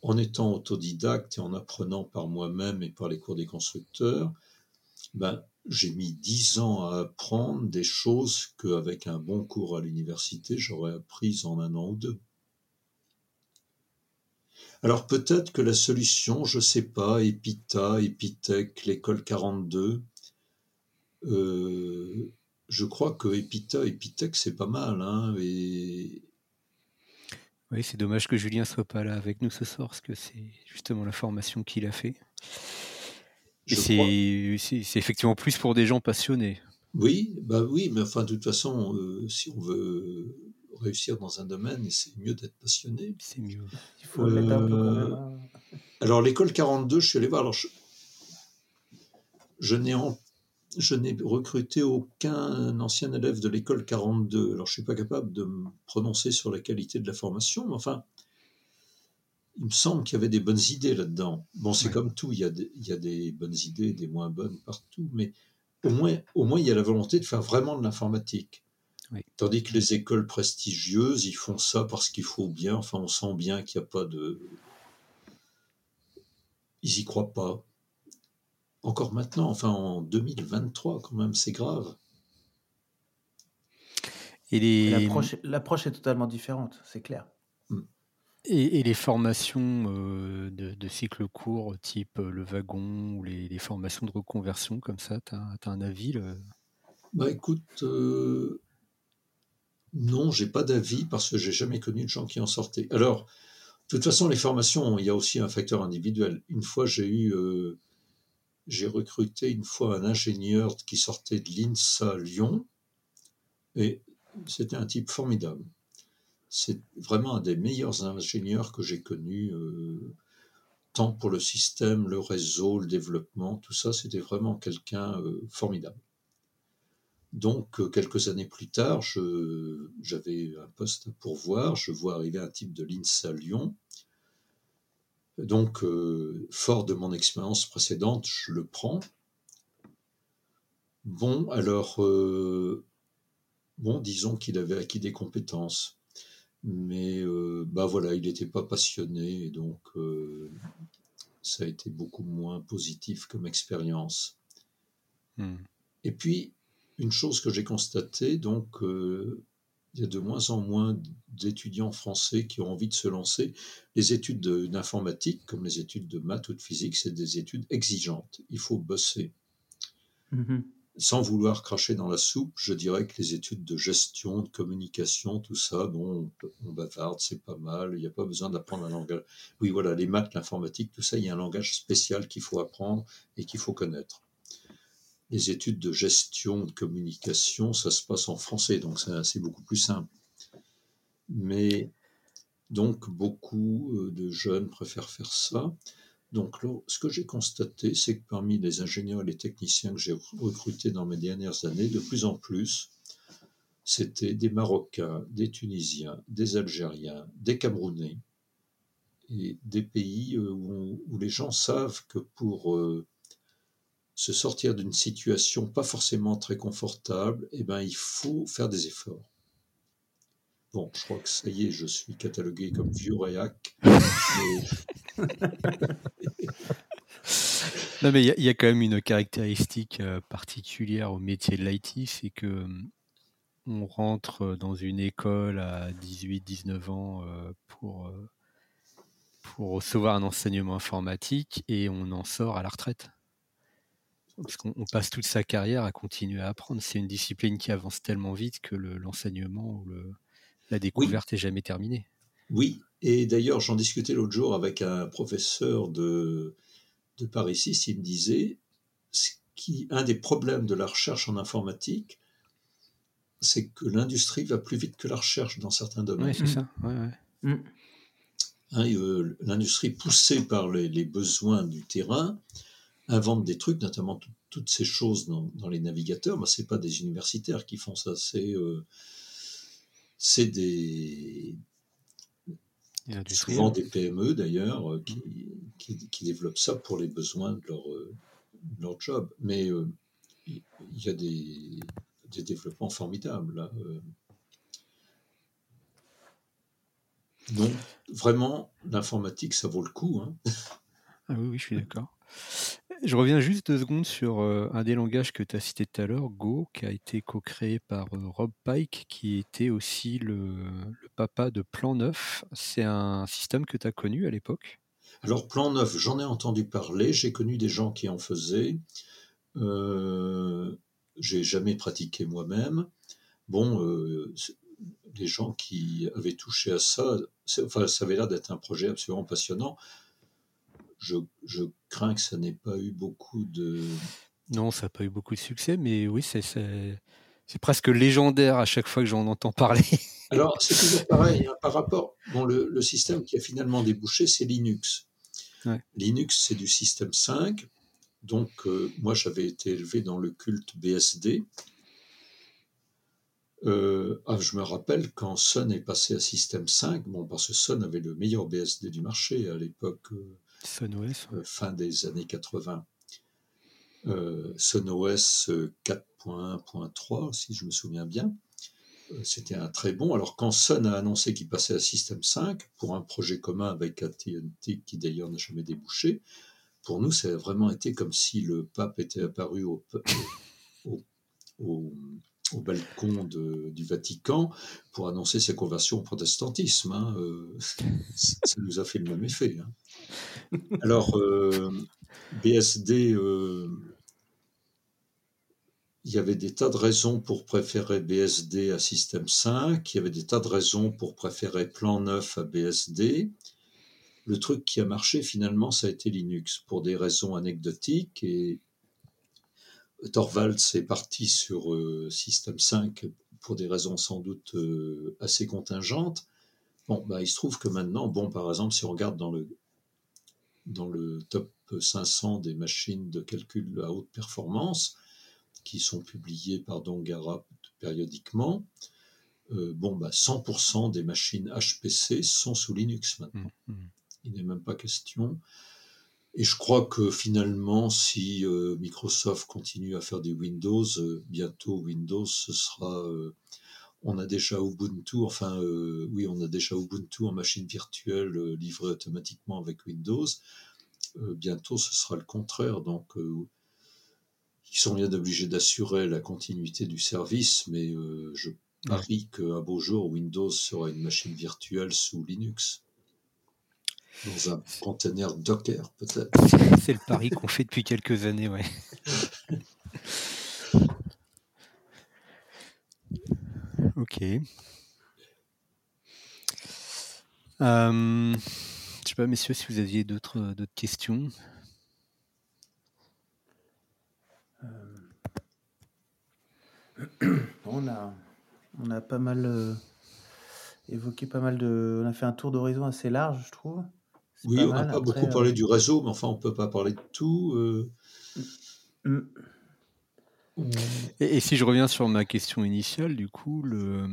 en étant autodidacte et en apprenant par moi-même et par les cours des constructeurs, ben, j'ai mis dix ans à apprendre des choses qu'avec un bon cours à l'université, j'aurais apprises en un an ou deux. Alors peut-être que la solution, je sais pas, Epita, Epitech, l'école 42, euh, je crois que Epita, Epitech, c'est pas mal, hein, et Oui, c'est dommage que Julien soit pas là avec nous ce soir, parce que c'est justement la formation qu'il a fait. C'est effectivement plus pour des gens passionnés. Oui, bah oui, mais enfin, de toute façon, euh, si on veut réussir dans un domaine, c'est mieux d'être passionné. C'est mieux. Il faut le mettre un peu quand même. hein. Alors, l'école 42, je suis allé voir. Alors, je, je n'ai en- je n'ai recruté aucun ancien élève de l'école 42. Alors, je suis pas capable de me prononcer sur la qualité de la formation, mais enfin, il me semble qu'il y avait des bonnes idées là-dedans. Bon, c'est Ouais. comme tout, il y, a des, il y a des bonnes idées, des moins bonnes partout, mais au moins, au moins, il y a la volonté de faire vraiment de l'informatique. Oui. Tandis que les écoles prestigieuses, ils font ça parce qu'il faut bien. Enfin, on sent bien qu'il n'y a pas de. Ils y croient pas. Encore maintenant, enfin en 2023, quand même, c'est grave. Les, L'approche est totalement différente, c'est clair. et, et les formations euh, de, de cycle court, type euh, le wagon ou les, les formations de reconversion comme ça, tu as, un avis le- Bah écoute, euh, non, j'ai pas d'avis parce que j'ai jamais connu de gens qui en sortaient. Alors, de toute façon, les formations, il y a aussi un facteur individuel. Une fois, j'ai eu, euh, j'ai recruté une fois un ingénieur qui sortait de l'INSA Lyon et c'était un type formidable. C'est vraiment un des meilleurs ingénieurs que j'ai connus, euh, tant pour le système, le réseau, le développement, tout ça, c'était vraiment quelqu'un euh, formidable. Donc, euh, quelques années plus tard, j'avais un poste à pourvoir. Je vois arriver un type de l'INSA Lyon. Donc, euh, fort de mon expérience précédente, je le prends. Bon, alors, euh, bon, disons qu'il avait acquis des compétences. Mais, euh, bah voilà, il n'était pas passionné. Et donc, ça a été beaucoup moins positif comme expérience. Hmm. Et puis, une chose que j'ai constatée, donc, euh, il y a de moins en moins d'étudiants français qui ont envie de se lancer. Les études de- d'informatique, comme les études de maths ou de physique, c'est des études exigeantes. Il faut bosser. Mhm. Sans vouloir cracher dans la soupe, je dirais que les études de gestion, de communication, tout ça, bon, on, on bavarde, c'est pas mal, il n'y a pas besoin d'apprendre un langage. Oui, voilà, les maths, l'informatique, tout ça, il y a un langage spécial qu'il faut apprendre et qu'il faut connaître. Les études de gestion, de communication, ça se passe en français, donc c'est beaucoup plus simple. Mais donc, beaucoup euh, de jeunes préfèrent faire ça. Donc, ce que j'ai constaté, c'est que parmi les ingénieurs et les techniciens que j'ai recrutés dans mes dernières années, de plus en plus, c'était des Marocains, des Tunisiens, des Algériens, des Camerounais, et des pays euh, où, où les gens savent que pour euh, se sortir d'une situation pas forcément très confortable, eh ben, il faut faire des efforts. Bon, je crois que ça y est, je suis catalogué comme vieux réac. Non, mais il y a- quand même une caractéristique euh, particulière au métier de l'IT, c'est que hum, on rentre dans une école à 18-19 ans euh, euh, pour recevoir un enseignement informatique et on en sort à la retraite. Parce qu'on on passe toute sa carrière à continuer à apprendre. C'est une discipline qui avance tellement vite que le- l'enseignement ou le- la découverte est jamais terminée. Oui, et d'ailleurs, j'en discutais l'autre jour avec un professeur de, de Paris 6, il me disait, ce qui, un des problèmes de la recherche en informatique, c'est que l'industrie va plus vite que la recherche dans certains domaines. Ouais, c'est ça. Ouais, ouais. Mm. Hein, euh, l'industrie poussée par les, besoins du terrain invente des trucs, notamment toutes ces choses dans, les navigateurs. Ce c'est pas des universitaires qui font ça, c'est euh, des, souvent des PME d'ailleurs euh, qui, développent ça pour les besoins de leur, leur job. Mais il y a des, développements formidables. Là. Donc, vraiment, l'informatique, ça vaut le coup. Hein. Ah oui, oui, je suis d'accord. Je reviens juste deux secondes sur euh, un des langages que tu as cité tout à l'heure, Go, qui a été co-créé par euh, Rob Pike, qui était aussi le, papa de Plan 9. C'est un système que tu as connu à l'époque? Alors, Plan 9, j'en ai entendu parler, j'ai connu des gens qui en faisaient. Euh, j'ai jamais pratiqué moi-même. Bon, euh, les gens qui avaient touché à ça, enfin, ça avait l'air d'être un projet absolument passionnant. Je, crains que ça n'ait pas eu beaucoup de. Non, ça n'a pas eu beaucoup de succès, mais oui, c'est, c'est, presque légendaire à chaque fois que j'en entends parler. Alors, c'est toujours pareil, hein, par rapport. Bon, le, système qui a finalement débouché, c'est Linux. Linux, c'est du système 5. Donc, euh, moi, j'avais été élevé dans le culte BSD, euh, ah, je me rappelle quand Sun est passé à Système 5, bon, parce que Sun avait le meilleur BSD du marché à l'époque, euh, euh, fin des années 80. Sun OS 4.1.3, si je me souviens bien. C'était un très bon. Alors, quand Sun a annoncé qu'il passait à Système 5, pour un projet commun avec AT&T, qui d'ailleurs n'a jamais débouché, pour nous, ça a vraiment été comme si le pape était apparu au au balcon du Vatican pour annoncer sa conversion au protestantisme. Hein, euh, ça nous a fait le même effet. Hein. Alors, euh, BSD, euh, il y avait des tas de raisons pour préférer BSD à Système 5, il y avait des tas de raisons pour préférer Plan 9 à BSD. Le truc qui a marché finalement, ça a été Linux, pour des raisons anecdotiques et Torvalds est parti sur euh, Système 5 pour des raisons sans doute euh, assez contingentes. Bon, bah, il se trouve que maintenant, bon, par exemple, si on regarde dans le, dans le top 500 des machines de calcul à haute performance, qui sont publiées par Dongara périodiquement, euh, bon, bah, 100% des machines HPC sont sous Linux maintenant. Mmh, mmh. Il n'est même pas question. Et je crois que finalement, si euh, Microsoft continue à faire des Windows, euh, bientôt Windows, ce sera. Euh, on a déjà Ubuntu, enfin, oui, on a déjà Ubuntu en machine virtuelle livrée automatiquement avec Windows. bientôt, ce sera le contraire. Donc, ils sont bien obligés d'assurer la continuité du service, mais je parie qu'un beau jour, Windows sera une machine virtuelle sous Linux. Dans un conteneur Docker, peut-être. C'est le pari qu'on fait depuis quelques années, ouais. ok. Euh, je sais pas, messieurs, si vous aviez d'autres questions. Euh, on, a, on a pas mal euh, évoqué pas mal de. On a fait un tour d'horizon assez large, je trouve. Oui, on n'a pas beaucoup parlé euh, du réseau, mais enfin, on ne peut pas parler de tout. Euh. Mm. Et, si je reviens sur ma question initiale, du coup, le...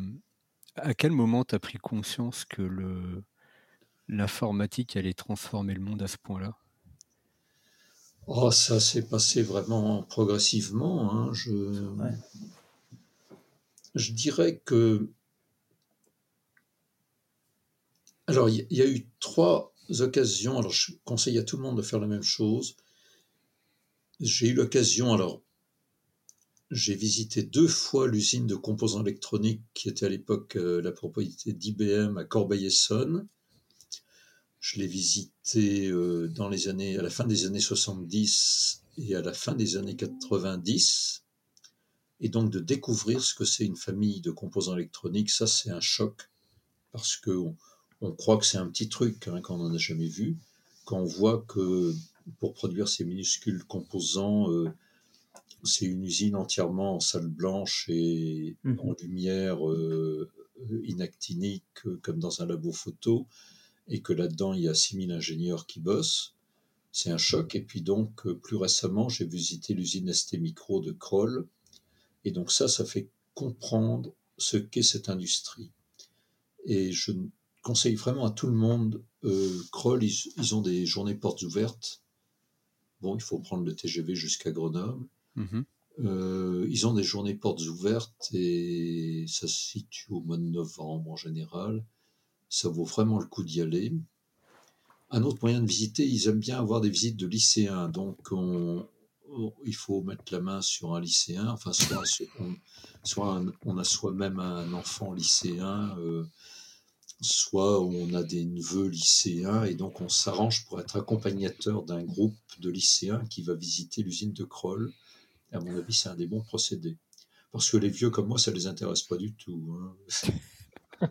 à quel moment tu as pris conscience que le... l'informatique allait transformer le monde à ce point-là? Oh, ça s'est passé vraiment progressivement. Hein. Je... je dirais que. Alors, il y, a eu trois occasions, alors je conseille à tout le monde de faire la même chose. J'ai eu l'occasion, alors j'ai visité deux fois l'usine de composants électroniques qui était à l'époque euh, la propriété d'IBM à Corbeil-Essonne. Je l'ai visité euh, dans les années, à la fin des années 70 et à la fin des années 90. Et donc de découvrir ce que c'est une famille de composants électroniques, ça c'est un choc parce que croit que c'est un petit truc hein, qu'on n'en a jamais vu, quand on voit que pour produire ces minuscules composants, euh, c'est une usine entièrement en salle blanche et mmh. en lumière euh, inactinique, comme dans un labo photo, et que là-dedans, il y a 6000 ingénieurs qui bossent. C'est un choc. Et puis donc, plus récemment, j'ai visité l'usine ST Micro de Kroll. Et donc ça, ça fait comprendre ce qu'est cette industrie. Et je conseille vraiment à tout le monde, euh, Kroll, ils, ont des journées portes ouvertes. Bon, il faut prendre le TGV jusqu'à Grenoble. Mhm. Euh, ils ont des journées portes ouvertes et ça se situe au mois de novembre en général. Ça vaut vraiment le coup d'y aller. Un autre moyen de visiter, ils aiment bien avoir des visites de lycéens. Donc, il faut mettre la main sur un lycéen. Enfin, soit, on, on a soi-même un enfant lycéen, euh, soit on a des neveux lycéens, et donc on s'arrange pour être accompagnateur d'un groupe de lycéens qui va visiter l'usine de Kroll. À mon avis, c'est un des bons procédés. Parce que les vieux comme moi, ça les intéresse pas du tout. Hein.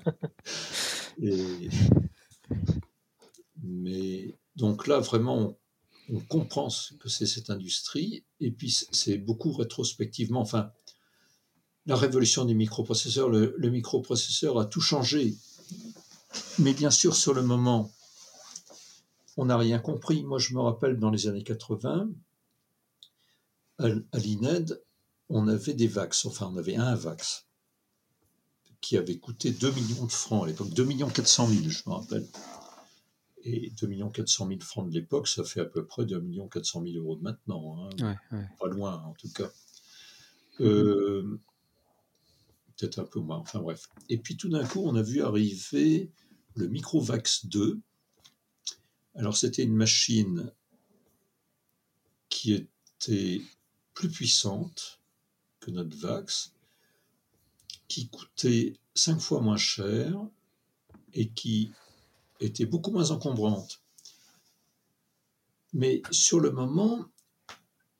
Mais donc là, vraiment, on, comprend ce que c'est cette industrie, et puis c'est beaucoup rétrospectivement. Enfin, la révolution des microprocesseurs, le, le microprocesseur a tout changé. Mais bien sûr, sur le moment, on n'a rien compris. Moi, je me rappelle dans les années 80, à, l'INED, on avait des VAX, enfin on avait un VAX qui avait coûté 2 millions de francs à l'époque, 2 400 000, je me rappelle. Et 2 400 000 francs de l'époque, ça fait à peu près 2 400 000 euros de maintenant. Hein. Pas loin, en tout cas. Euh, peut-être un peu moins, enfin bref. Et puis tout d'un coup, on a vu arriver le Microvax 2. Alors c'était une machine qui était plus puissante que notre Vax, qui coûtait cinq fois moins cher et qui était beaucoup moins encombrante. Mais sur le moment,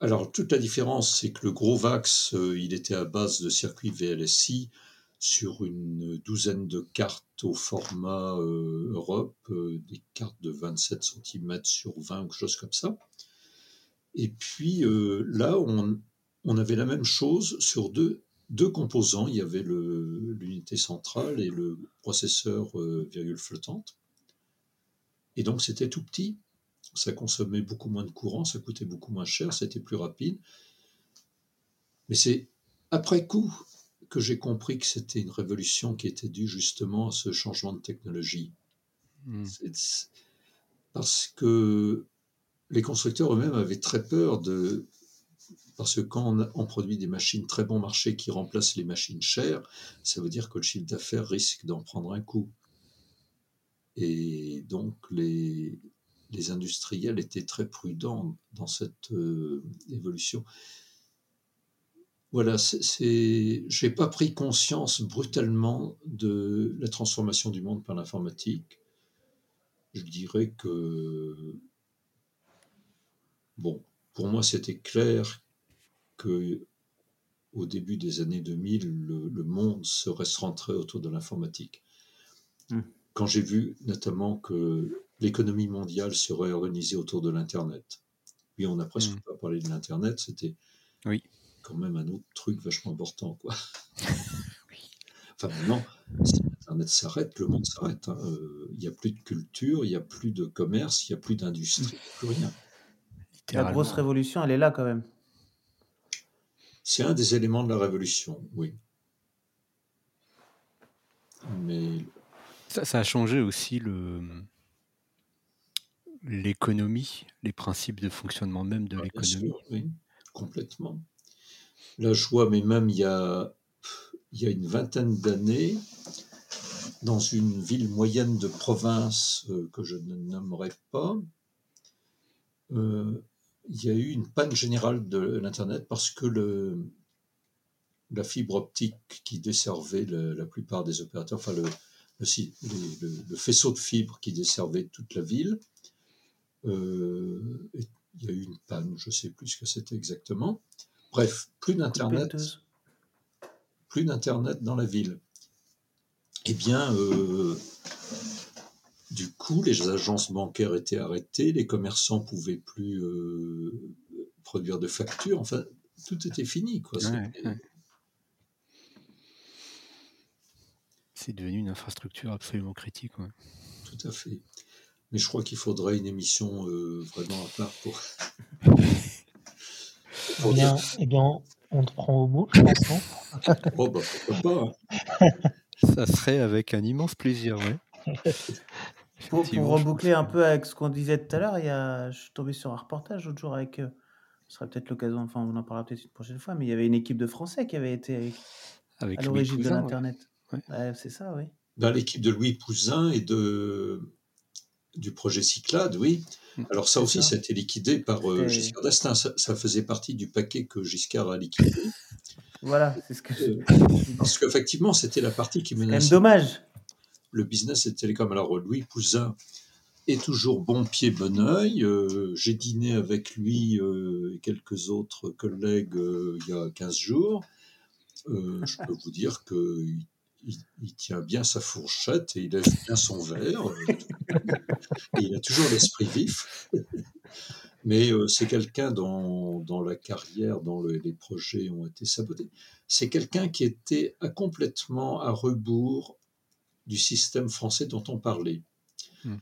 alors toute la différence, c'est que le gros Vax, euh, il était à base de circuit VLSI sur une douzaine de cartes au format euh, Europe, euh, des cartes de 27 cm sur 20 ou quelque chose comme ça. Et puis là, on, avait la même chose sur deux composants. Il y avait l'unité centrale et le processeur virgule flottante. Et donc c'était tout petit, ça consommait beaucoup moins de courant, ça coûtait beaucoup moins cher, c'était plus rapide. Mais c'est après coup que j'ai compris que c'était une révolution qui était due justement à ce changement de technologie. Hmm. Parce que les constructeurs eux-mêmes avaient très peur de... Parce que quand on, produit des machines très bon marché qui remplacent les machines chères, ça veut dire que le chiffre d'affaires risque d'en prendre un coup. Et donc les, les industriels étaient très prudents dans cette euh, évolution. Voilà, c'est, j'ai pas pris conscience brutalement de la transformation du monde par l'informatique. Je dirais que, bon, pour moi, c'était clair que au début des années 2000, le, monde serait centré autour de l'informatique. Mmh quand j'ai vu notamment que l'économie mondiale serait organisée autour de l'Internet. Oui, on n'a presque hmm. pas parlé de l'Internet, c'était oui. quand même un autre truc vachement important. Quoi. Enfin, maintenant, si l'Internet s'arrête, le monde s'arrête. Hein. Euh, il n'y a plus de culture, il n'y a plus de commerce, il n'y a plus d'industrie, plus rien. La grosse révolution, elle est là quand même. C'est un des éléments de la révolution, oui. Mais ça, a changé aussi l'économie, les principes de fonctionnement même de ah, l'économie. Oui, complètement. Là, je vois, mais même il y a, il y a une vingtaine d'années, dans une ville moyenne de province euh, que je ne nommerai pas, euh, il y a eu une panne générale de l'Internet parce que le, la fibre optique qui desservait la plupart des opérateurs, enfin le, le, faisceau de fibres qui desservait toute la ville. Euh, il y a eu une panne, je ne sais plus ce que c'était exactement. Bref, plus d'Internet. Plus d'Internet dans la ville. Eh bien, euh, du coup, les agences bancaires étaient arrêtées, les commerçants ne pouvaient plus euh, produire de factures, enfin, tout était fini. Quoi. C'est devenu une infrastructure absolument critique. tout à fait. Mais je crois qu'il faudrait une émission euh, vraiment à part pour. Eh bien, eh bien, on te prend au mot, je pense. non oh, bah, pourquoi pas. hein. Ça serait avec un immense plaisir, ouais. Pour, reboucler un peu avec ce qu'on disait tout à l'heure, il y a, je suis tombé sur un reportage l'autre jour avec, euh, ce serait peut-être l'occasion, enfin on en parlera peut-être une prochaine fois, mais il y avait une équipe de Français qui avait été avec- Avec à l'origine de ouais. l'Internet. Ouais. Ouais, c'est ça, oui. Dans l'équipe de Louis Pouzin et de, du projet Cyclade, oui. Mm. Alors ça aussi, ça. ça a été liquidé par euh, Giscard d'Estaing. Ça, ça faisait partie du paquet que Giscard a liquidé. Voilà, c'est ce que je... Euh, Parce qu'effectivement, c'était la partie qui menaçait dommage. le business et télécom. Alors Louis Pouzin est toujours bon pied, bon oeil. Euh, J'ai dîné avec lui euh, et quelques autres collègues il y a 15 jours. Je peux vous dire qu'il il, il tient bien sa fourchette et il lève bien son verre. euh, et il a toujours l'esprit vif. Mais euh, c'est quelqu'un dont, dont la carrière, dont le- les projets ont été sabotés. C'est quelqu'un qui était à- complètement à rebours du système français dont on parlait. Hmm.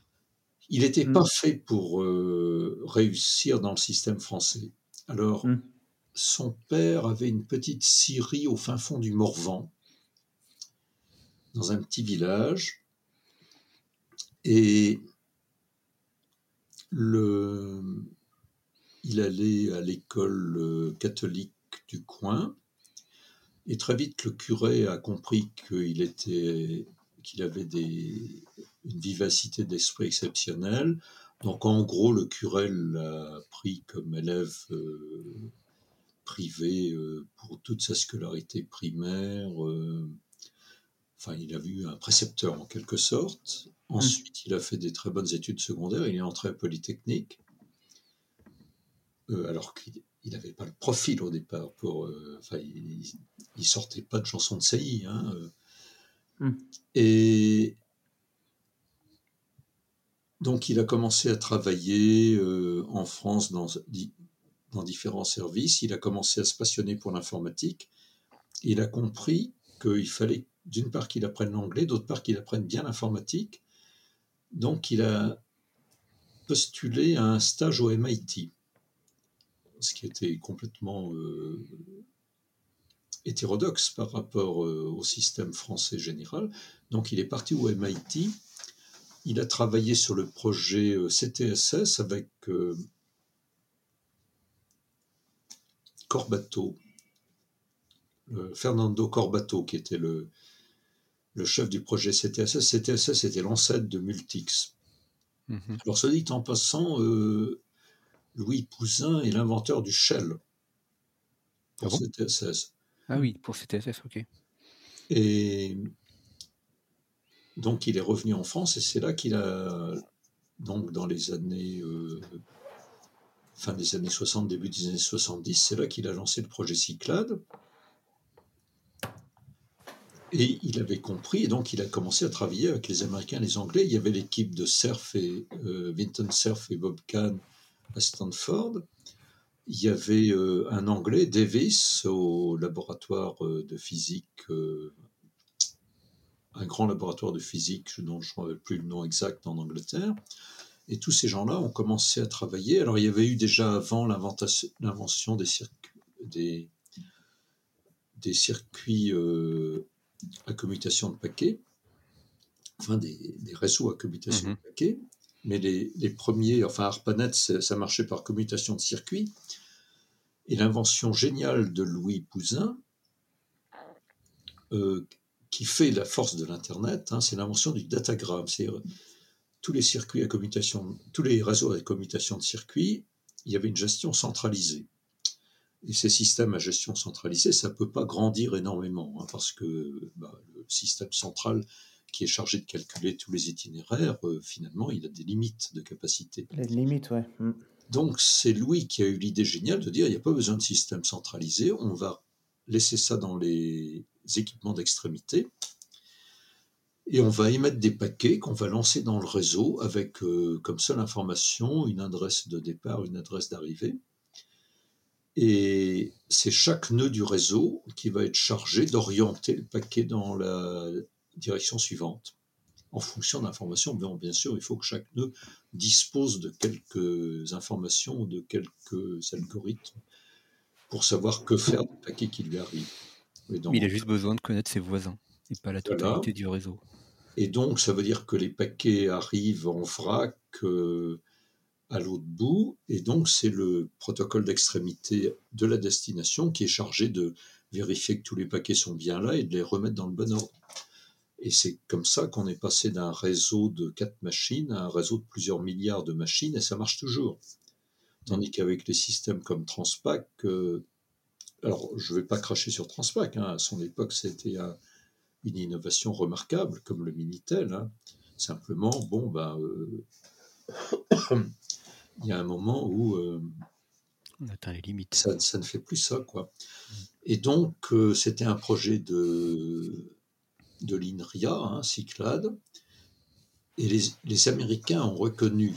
Il n'était Hmm. pas fait pour euh, réussir dans le système français. Alors, Hmm. son père avait une petite scierie au fin fond du Morvan, dans un petit village, et le, il allait à l'école euh, catholique du coin, et très vite le curé a compris qu'il avait une vivacité d'esprit exceptionnelle. Donc en gros, le curé l'a pris comme élève euh, privé euh, pour toute sa scolarité primaire. Enfin, il a vu un précepteur en quelque sorte. Ensuite, il a fait des très bonnes études secondaires. Il est entré à Polytechnique. Euh, alors qu'il n'avait pas le profil au départ. Pour, euh, enfin, il, il sortait pas de chansons de saillie. Hein, euh. Hmm. Et donc, il a commencé à travailler en France dans, dans différents services. Il a commencé à se passionner pour l'informatique. Il a compris qu'il fallait, d'une part, qu'il apprenne l'anglais, d'autre part, qu'il apprenne bien l'informatique. Donc, il a postulé à un stage au MIT, ce qui était complètement euh, hétérodoxe par rapport euh, au système français général. Donc, il est parti au MIT. Il a travaillé sur le projet euh, CTSS avec Corbato, Fernando Corbato, qui était le, le chef du projet CTSS. CTSS était l'ancêtre de Multix. Mhm. Alors, soit dit en passant, euh, Louis Pouzin est l'inventeur du shell pour Ah bon? CTSS. Ah oui, pour CTSS, ok. Et donc, il est revenu en France et c'est là qu'il a, donc dans les années, euh, fin des années 60, début des années 70, c'est là qu'il a lancé le projet Cyclade. Et il avait compris, et donc il a commencé à travailler avec les Américains les Anglais. Il y avait l'équipe de Cerf et euh, Vinton Cerf et Bob Kahn à Stanford. Il y avait euh, un Anglais, Davis, au laboratoire euh, de physique, un grand laboratoire de physique dont je ne plus le nom exact en Angleterre. Et tous ces gens-là ont commencé à travailler. Alors il y avait eu déjà avant l'invention des circuits, des, circuits à commutation de paquets, enfin des, des réseaux à commutation Mhm. de paquets. Mais les, les premiers, enfin ARPANET, ça marchait par commutation de circuits. Et l'invention géniale de Louis Pouzin, euh, qui fait la force de l'Internet, hein, c'est l'invention du datagramme. C'est euh, tous les circuits à commutation, tous les réseaux à commutation de circuits, il y avait une gestion centralisée. Et ces systèmes à gestion centralisée, ça ne peut pas grandir énormément, hein, parce que bah, le système central qui est chargé de calculer tous les itinéraires, euh, finalement, il a des limites de capacité. Les limites, ouais. Mm. Donc c'est Louis qui a eu l'idée géniale de dire il n'y a pas besoin de système centralisé, on va laisser ça dans les équipements d'extrémité et on va émettre des paquets qu'on va lancer dans le réseau avec euh, comme seule information une adresse de départ, une adresse d'arrivée. Et c'est chaque nœud du réseau qui va être chargé d'orienter le paquet dans la direction suivante. en fonction d'informations. Bien, bien sûr, il faut que chaque nœud dispose de quelques informations, de quelques algorithmes pour savoir que faire des paquets qui lui arrivent. il a juste besoin de connaître ses voisins et pas la totalité du réseau. Et donc, ça veut dire que les paquets arrivent en vrac euh, à l'autre bout, et donc c'est le protocole d'extrémité de la destination qui est chargé de vérifier que tous les paquets sont bien là et de les remettre dans le bon ordre. Et c'est comme ça qu'on est passé d'un réseau de quatre machines à un réseau de plusieurs milliards de machines, et ça marche toujours. Tandis qu'avec les systèmes comme Transpac, euh, alors je ne vais pas cracher sur Transpac, hein, à son époque c'était une innovation remarquable, comme le Minitel. Hein. Simplement, bon, ben, euh, il y a un moment où euh, on atteint les limites. Ça, ça, ne fait plus ça, quoi. Et donc, euh, c'était un projet de, de l'INRIA, hein, Cyclade, et les, les, Américains ont reconnu.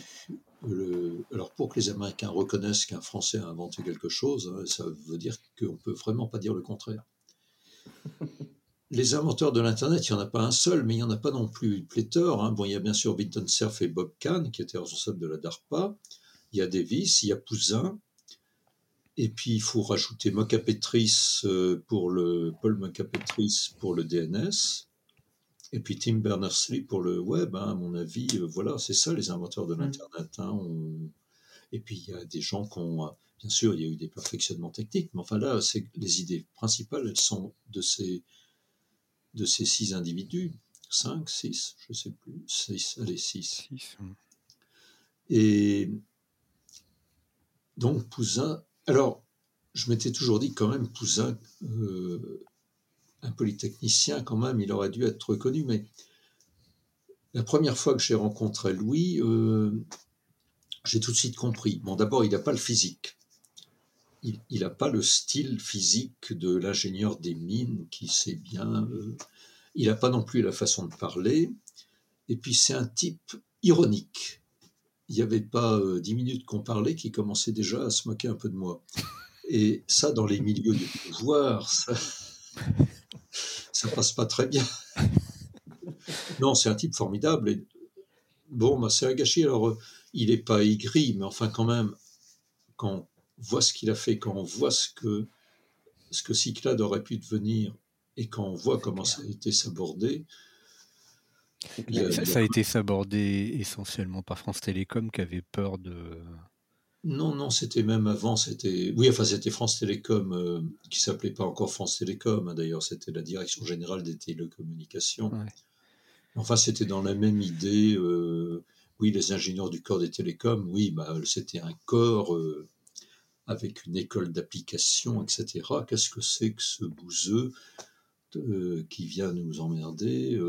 Le, alors, pour que les Américains reconnaissent qu'un Français a inventé quelque chose, hein, ça veut dire qu'on ne peut vraiment pas dire le contraire. les inventeurs de l'Internet, il n'y en a pas un seul, mais il n'y en a pas non plus pléthore. Hein. Bon, il y a bien sûr Vinton Cerf et Bob Kahn, qui étaient responsables de la DARPA. Il y a Davis, il y a Pouzin. Et puis, il faut rajouter Mocapetris euh, pour le, Paul Mocapetris pour le DNS. Et puis Tim Berners-Lee pour le web, hein, à mon avis, euh, voilà, c'est ça les inventeurs de mm. l'Internet. Hein, Et puis il y a des gens qui ont, euh, bien sûr, il y a eu des perfectionnements techniques, mais enfin là, c'est les idées principales, elles sont de ces de ces six individus, cinq, six, je ne sais plus, six, allez, six. Et donc Pouzin, alors je m'étais toujours dit quand même, Pouzin, euh, un polytechnicien quand même, il aurait dû être reconnu, mais la première fois que j'ai rencontré Louis, euh, j'ai tout de suite compris. Bon, d'abord, il n'a pas le physique. Il n'a pas le style physique de l'ingénieur des mines qui sait bien. Euh, il n'a pas non plus la façon de parler. Et puis, c'est un type ironique. Il n'y avait pas euh, dix minutes qu'on parlait qui commençait déjà à se moquer un peu de moi. Et ça, dans les milieux de pouvoir, ça, ça passe pas très bien. non, c'est un type formidable. Et bon, bah, c'est un gâchis. Alors, euh, il n'est pas aigri, mais enfin, quand même, quand on voit ce qu'il a fait, quand on voit ce que, ce que Cyclade aurait pu devenir, et quand on voit comment ça a été sabordé. Ça a été sabordé essentiellement par France Télécom qui avait peur de, non, non, c'était même avant, c'était... Oui, enfin, c'était France Télécom, euh, qui s'appelait pas encore France Télécom, hein, d'ailleurs, c'était la Direction Générale des Télécommunications. Enfin, c'était dans la même idée, euh, oui, les ingénieurs du corps des télécoms, oui, bah, c'était un corps euh, avec une école d'application, etc. Qu'est-ce que c'est que ce bouseux? Qui vient nous emmerder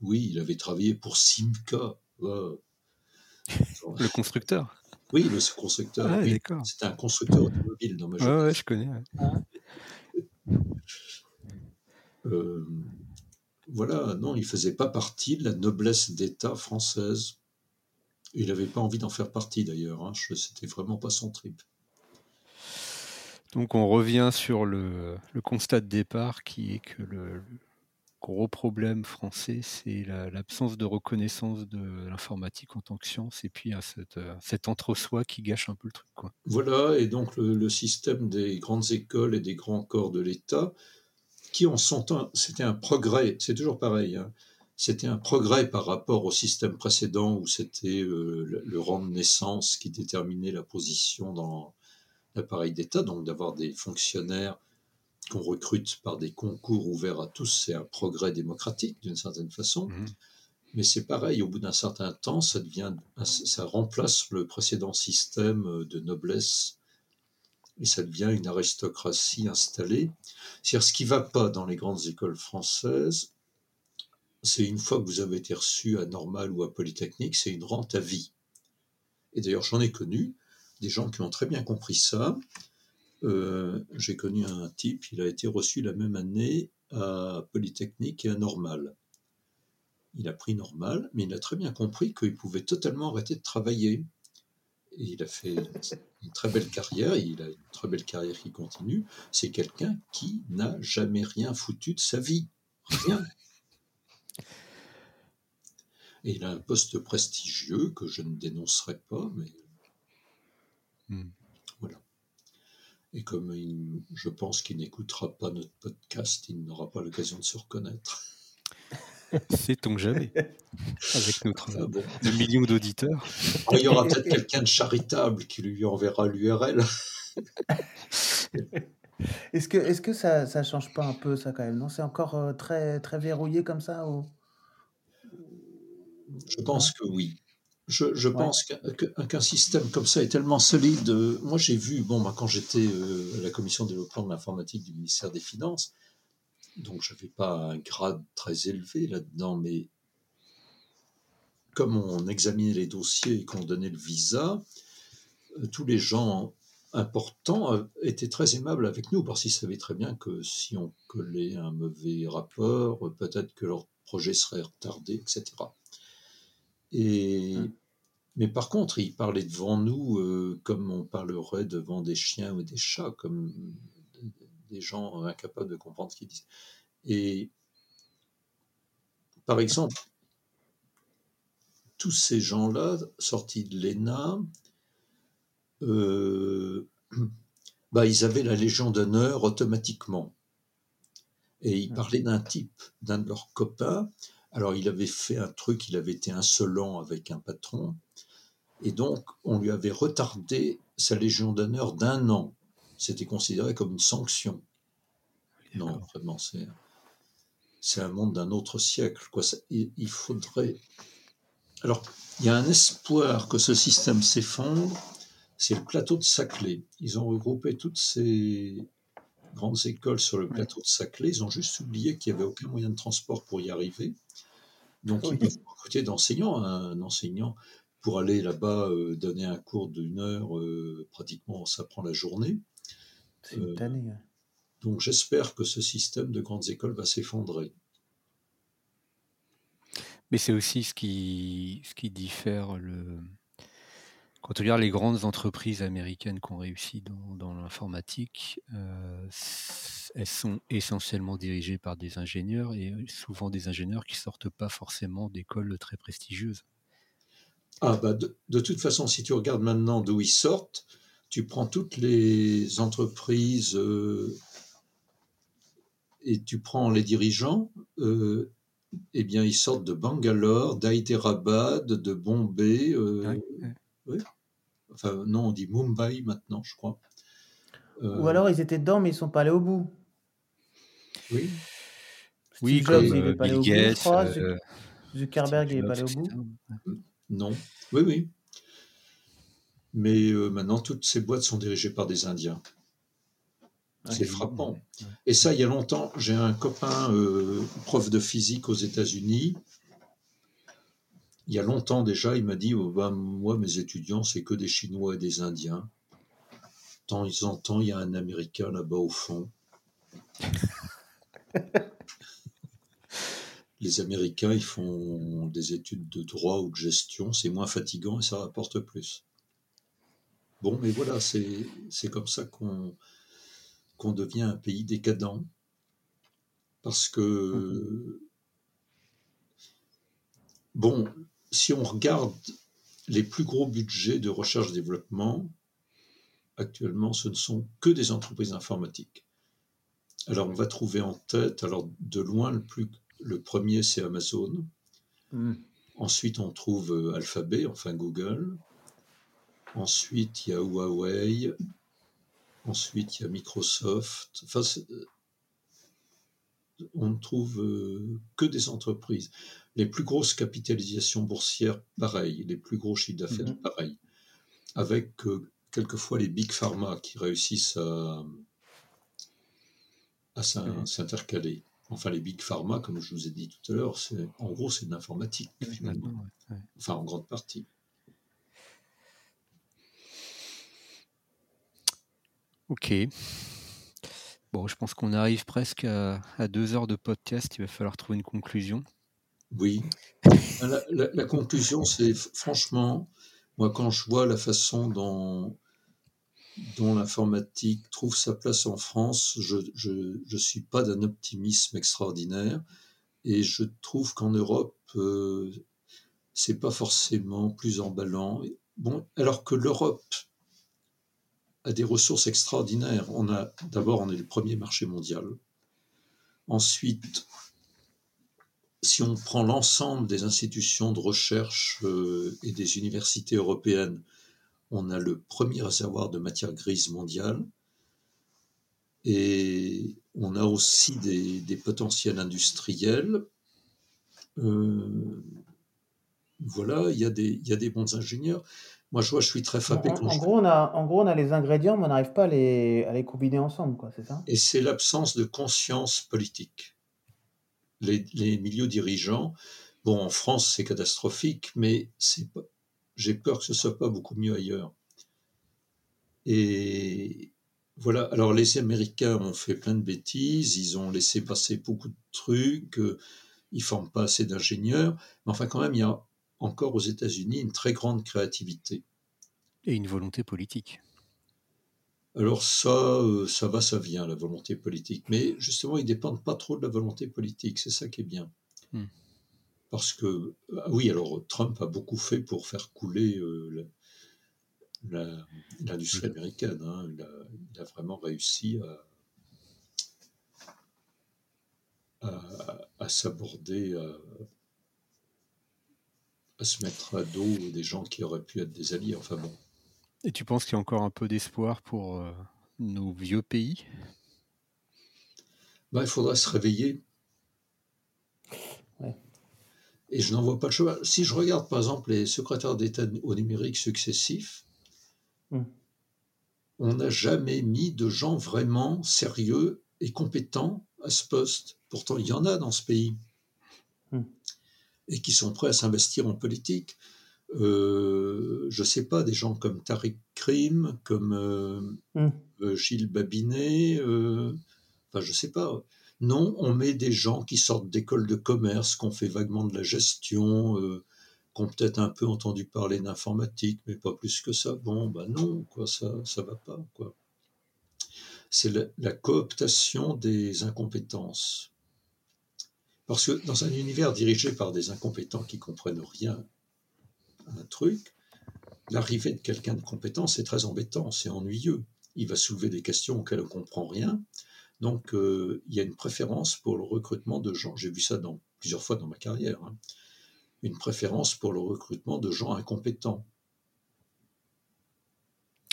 Oui, il avait travaillé pour Simca. Le constructeur oui, le constructeur. Ah, C'était un constructeur automobile dans ma jeunesse. Je connais. Euh, voilà, non, il faisait pas partie de la noblesse d'État française. Il n'avait pas envie d'en faire partie d'ailleurs. Hein. C'était vraiment pas son trip. Donc on revient sur le, constat de départ qui est que le, gros problème français, c'est l'absence de reconnaissance de l'informatique en tant que science et puis à euh, cet entre-soi qui gâche un peu le truc. Voilà, et donc le, système des grandes écoles et des grands corps de l'État, qui en sont un, c'était un progrès, c'est toujours pareil, hein. c'était un progrès par rapport au système précédent où c'était euh, le rang de naissance qui déterminait la position dans l'appareil d'État, donc d'avoir des fonctionnaires qu'on recrute par des concours ouverts à tous, c'est un progrès démocratique d'une certaine façon. Mhm. Mais c'est pareil, au bout d'un certain temps, ça, devient, ça remplace le précédent système de noblesse et ça devient une aristocratie installée. C'est-à-dire, ce qui ne va pas dans les grandes écoles françaises, c'est une fois que vous avez été reçu à Normal ou à Polytechnique, c'est une rente à vie. Et d'ailleurs, j'en ai connu des gens qui ont très bien compris ça euh, j'ai connu un type, il a été reçu la même année à Polytechnique et à Normal. Il a pris Normal, mais il a très bien compris qu'il pouvait totalement arrêter de travailler. Et il a fait une très belle carrière, il a une très belle carrière qui continue. C'est quelqu'un qui n'a jamais rien foutu de sa vie. Rien. Et il a un poste prestigieux que je ne dénoncerai pas, mais Hmm. voilà. Et comme il- je pense qu'il n'écoutera pas notre podcast, il n'aura pas l'occasion de se reconnaître. Sait-on jamais Avec notre Ah bon. million d'auditeurs. Il y aura peut-être quelqu'un de charitable qui lui enverra l'URL. Est-ce que, est-ce que ça, ça change pas un peu ça quand même? Non, c'est encore euh, très, très verrouillé comme ça ou... Je pense que oui. Je, je Ouais. pense qu'un système comme ça est tellement solide. euh, Moi, j'ai vu, bon, quand j'étais euh, à la commission de développement de l'informatique du ministère des Finances, donc je n'avais pas un grade très élevé là-dedans, mais comme on examinait les dossiers et qu'on donnait le visa, euh, tous les gens importants étaient très aimables avec nous parce qu'ils savaient très bien que si on collait un mauvais rapport, peut-être que leur projet serait retardé, etc. Et, Mm. Mais par contre, ils parlaient devant nous euh, comme on parlerait devant des chiens ou des chats, comme des gens incapables de comprendre ce qu'ils disent. Et par exemple, tous ces gens-là, sortis de l'ENA, euh, bah, ils avaient la Légion d'honneur automatiquement. Et ils Mm. parlaient d'un type, d'un de leurs copains. Alors, il avait fait un truc, il avait été insolent avec un patron. Et donc, on lui avait retardé sa Légion d'honneur d'un an. C'était considéré comme une sanction. Non, vraiment, c'est c'est un monde d'un autre siècle. Quoi. Ça- il, il faudrait. Alors, il y a un espoir que ce système s'effondre. C'est le plateau de Saclay. Ils ont regroupé toutes ces grandes écoles sur le plateau de Saclay. Ils ont juste oublié qu'il n'y avait aucun moyen de transport pour y arriver. Donc, Oui. ils peuvent recruter d'enseignants. Un enseignant pour aller là-bas euh, donner un cours d'une heure, euh, pratiquement, ça prend la journée. C'est une Euh. Donc, j'espère que ce système de grandes écoles va s'effondrer. Mais c'est aussi ce qui, ce qui diffère le. Quand on regarde les grandes entreprises américaines qui ont réussi dans, dans l'informatique, euh, elles sont essentiellement dirigées par des ingénieurs et souvent des ingénieurs qui sortent pas forcément d'écoles très prestigieuses. Ah bah de, de toute façon, si tu regardes maintenant d'où ils sortent, tu prends toutes les entreprises euh, et tu prends les dirigeants, euh, eh bien ils sortent de Bangalore, d'Hyderabad, de Bombay, euh, Ouais, ouais. oui. Enfin non, on dit Mumbai maintenant, je crois. Euh, Ou alors ils étaient dedans mais ils sont pas allés au bout. oui. Oui, Steve Jobs, comme il est pas allé Bill au bout, je Gates, crois. euh, Zuckerberg, il Steve est pas allé au bout. Non, oui, oui. Mais euh, maintenant, toutes ces boîtes sont dirigées par des Indiens. Ouais. C'est frappant. Et ça, il y a longtemps, j'ai un copain, euh, prof de physique aux États-Unis. Il y a longtemps déjà, il m'a dit oh, ben, Moi, mes étudiants, c'est que des Chinois et des Indiens. De temps en temps, il y a un Américain là-bas au fond. Les Américains, ils font des études de droit ou de gestion, c'est moins fatigant et ça rapporte plus. Bon, mais voilà, c'est comme ça qu'on qu'on devient un pays décadent. Parce que, bon, si on regarde les plus gros budgets de recherche-développement, actuellement, ce ne sont que des entreprises informatiques. Alors, on va trouver en tête, alors de loin, le, plus, le premier, c'est Amazon. Hmm. Ensuite, on trouve euh, Alphabet, enfin Google. Ensuite, il y a Huawei. Ensuite, il y a Microsoft. Enfin, euh, on ne trouve euh, que des entreprises. Les plus grosses capitalisations boursières, pareil. Les plus gros chiffres d'affaires, Mhm. pareil. Avec euh, quelquefois les big pharma qui réussissent à, Mhm. s'intercaler. Enfin, les big pharma, comme je vous ai dit tout à l'heure, c'est- en gros, c'est de l'informatique, finalement. Maintenant, ouais, ouais. Enfin, en grande partie. Ok. Bon, je pense qu'on arrive presque à, deux heures de podcast. Il va falloir trouver une conclusion. Oui. La, conclusion, c'est franchement, moi, quand je vois la façon dont, dont l'informatique trouve sa place en France, je ne suis pas d'un optimisme extraordinaire. Et je trouve qu'en Europe, euh, c'est pas forcément plus emballant. Bon, alors que l'Europe a des ressources extraordinaires. On a d'abord, on est le premier marché mondial. Ensuite, si on prend l'ensemble des institutions de recherche euh, et des universités européennes, on a le premier réservoir de matière grise mondiale. Et on a aussi des, potentiels industriels. Euh, voilà, il y, a des, il y a des bons ingénieurs. Moi, je vois, je suis très frappé. En, en gros, on a, en gros, on a les ingrédients, mais on n'arrive pas à les, à les combiner ensemble, quoi, c'est ça? Et c'est l'absence de conscience politique. Les, les, milieux dirigeants, bon, en France, c'est catastrophique, mais c'est pas, j'ai peur que ce soit pas beaucoup mieux ailleurs. Et voilà. Alors, les Américains ont fait plein de bêtises, ils ont laissé passer beaucoup de trucs, euh, ils forment pas assez d'ingénieurs, mais enfin, quand même, il y a encore aux États-Unis une très grande créativité. Et une volonté politique. Alors ça, euh, ça va, ça vient, la volonté politique. Mais justement, ils dépendent pas trop de la volonté politique. C'est ça qui est bien. Hmm. Parce que, ah oui, alors Trump a beaucoup fait pour faire couler euh, l'industrie américaine. Hein. Il, a, vraiment réussi à, à s'aborder, à se mettre à dos des gens qui auraient pu être des alliés. Enfin bon. Et tu penses qu'il y a encore un peu d'espoir pour euh, nos vieux pays? Ben, Il faudrait se réveiller. Et je n'en vois pas le chemin. Si je regarde par exemple les secrétaires d'État au numérique successifs, hmm. on n'a jamais mis de gens vraiment sérieux et compétents à ce poste. Pourtant, il y en a dans ce pays. Hmm et qui sont prêts à s'investir en politique. Euh, je ne sais pas, des gens comme Tariq Krim, comme euh, hmm. euh, Gilles Babinet, enfin je ne sais pas. Non, on met des gens qui sortent d'écoles de commerce, qui ont fait vaguement de la gestion, qui ont peut-être un peu entendu parler d'informatique, mais pas plus que ça. Bon, ben non, quoi, ça ne va pas. quoi. C'est la cooptation des incompétences. Parce que dans un univers dirigé par des incompétents qui comprennent rien à un truc, l'arrivée de quelqu'un de compétent, c'est très embêtant, c'est ennuyeux. Il va soulever des questions auxquelles on ne comprend rien. Donc, euh, il y a une préférence pour le recrutement de gens. J'ai vu ça dans, plusieurs fois dans ma carrière. Hein. une préférence pour le recrutement de gens incompétents.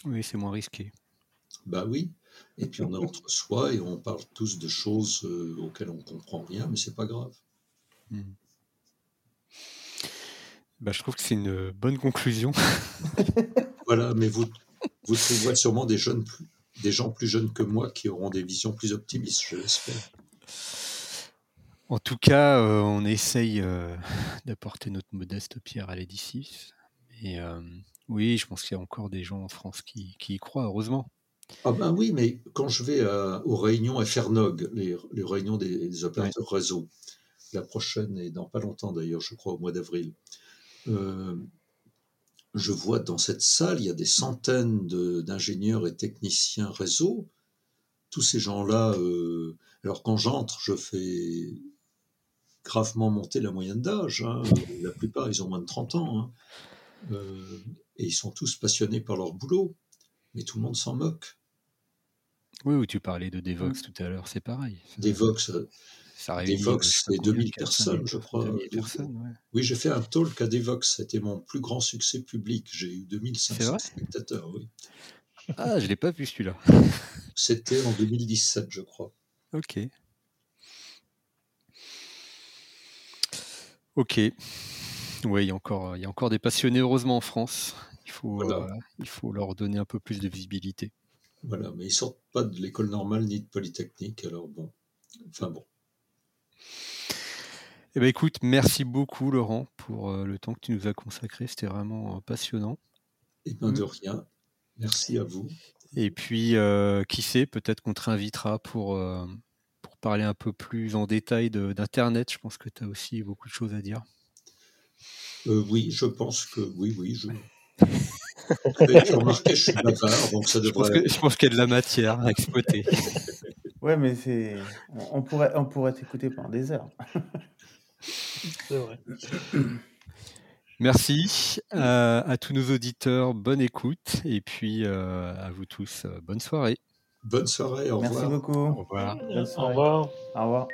Oui, c'est moins risqué. Bah oui. Et puis on est entre soi et on parle tous de choses euh, auxquelles on ne comprend rien, mais c'est pas grave. Hmm. Bah, je trouve que c'est une bonne conclusion. voilà, mais vous, vous trouverez sûrement des, jeunes des gens plus jeunes que moi qui auront des visions plus optimistes, je l'espère. En tout cas, euh, on essaye euh, d'apporter notre modeste pierre à l'édifice. Et oui, je pense qu'il y a encore des gens en France qui y croient, heureusement. Ah ben oui, mais quand je vais aux réunions FRNOG, les, les réunions des, opérateurs réseau, la prochaine est dans pas longtemps d'ailleurs, je crois au mois d'avril, euh, je vois dans cette salle, il y a des centaines d'ingénieurs et techniciens réseau. Tous ces gens-là, euh, alors quand j'entre, je fais gravement monter la moyenne d'âge. Hein. La plupart, ils ont moins de 30 ans. Hein. Euh, et ils sont tous passionnés par leur boulot. Mais tout le monde s'en moque. Oui, oui, tu parlais de Devox mmh. tout à l'heure, c'est pareil. Devox, euh, ça Devox, c'est 2000 personnes, je crois. 2000 personnes, Oui, j'ai fait un talk à Devox, c'était mon plus grand succès public. J'ai eu 2500 spectateurs, oui. Ah, je ne l'ai pas vu celui-là. C'était en 2017, je crois. Ok. Ok. Oui, il y, a encore, il y a encore des passionnés, heureusement, en France. Il faut, euh, il faut leur donner un peu plus de visibilité. Voilà, mais ils sortent pas de l'école normale ni de Polytechnique, alors bon. Enfin bon. Eh ben écoute, merci beaucoup Laurent pour euh, le temps que tu nous as consacré, c'était vraiment euh, passionnant. Et bien de rien, merci à vous. Et puis, euh, qui sait, peut-être qu'on te réinvitera pour, pour parler un peu plus en détail d'Internet. Je pense que tu as aussi beaucoup de choses à dire. oui, je pense que oui, oui. Je... je suis donc ça devrait. Je pense qu'il y a de la matière à exploiter. ouais, mais c'est. On pourrait, on pourrait t'écouter pendant des heures. c'est vrai. Merci à tous nos auditeurs, bonne écoute et puis à vous tous, bonne soirée. Bonne soirée, au Merci revoir. beaucoup. Au revoir. Au revoir. Au revoir.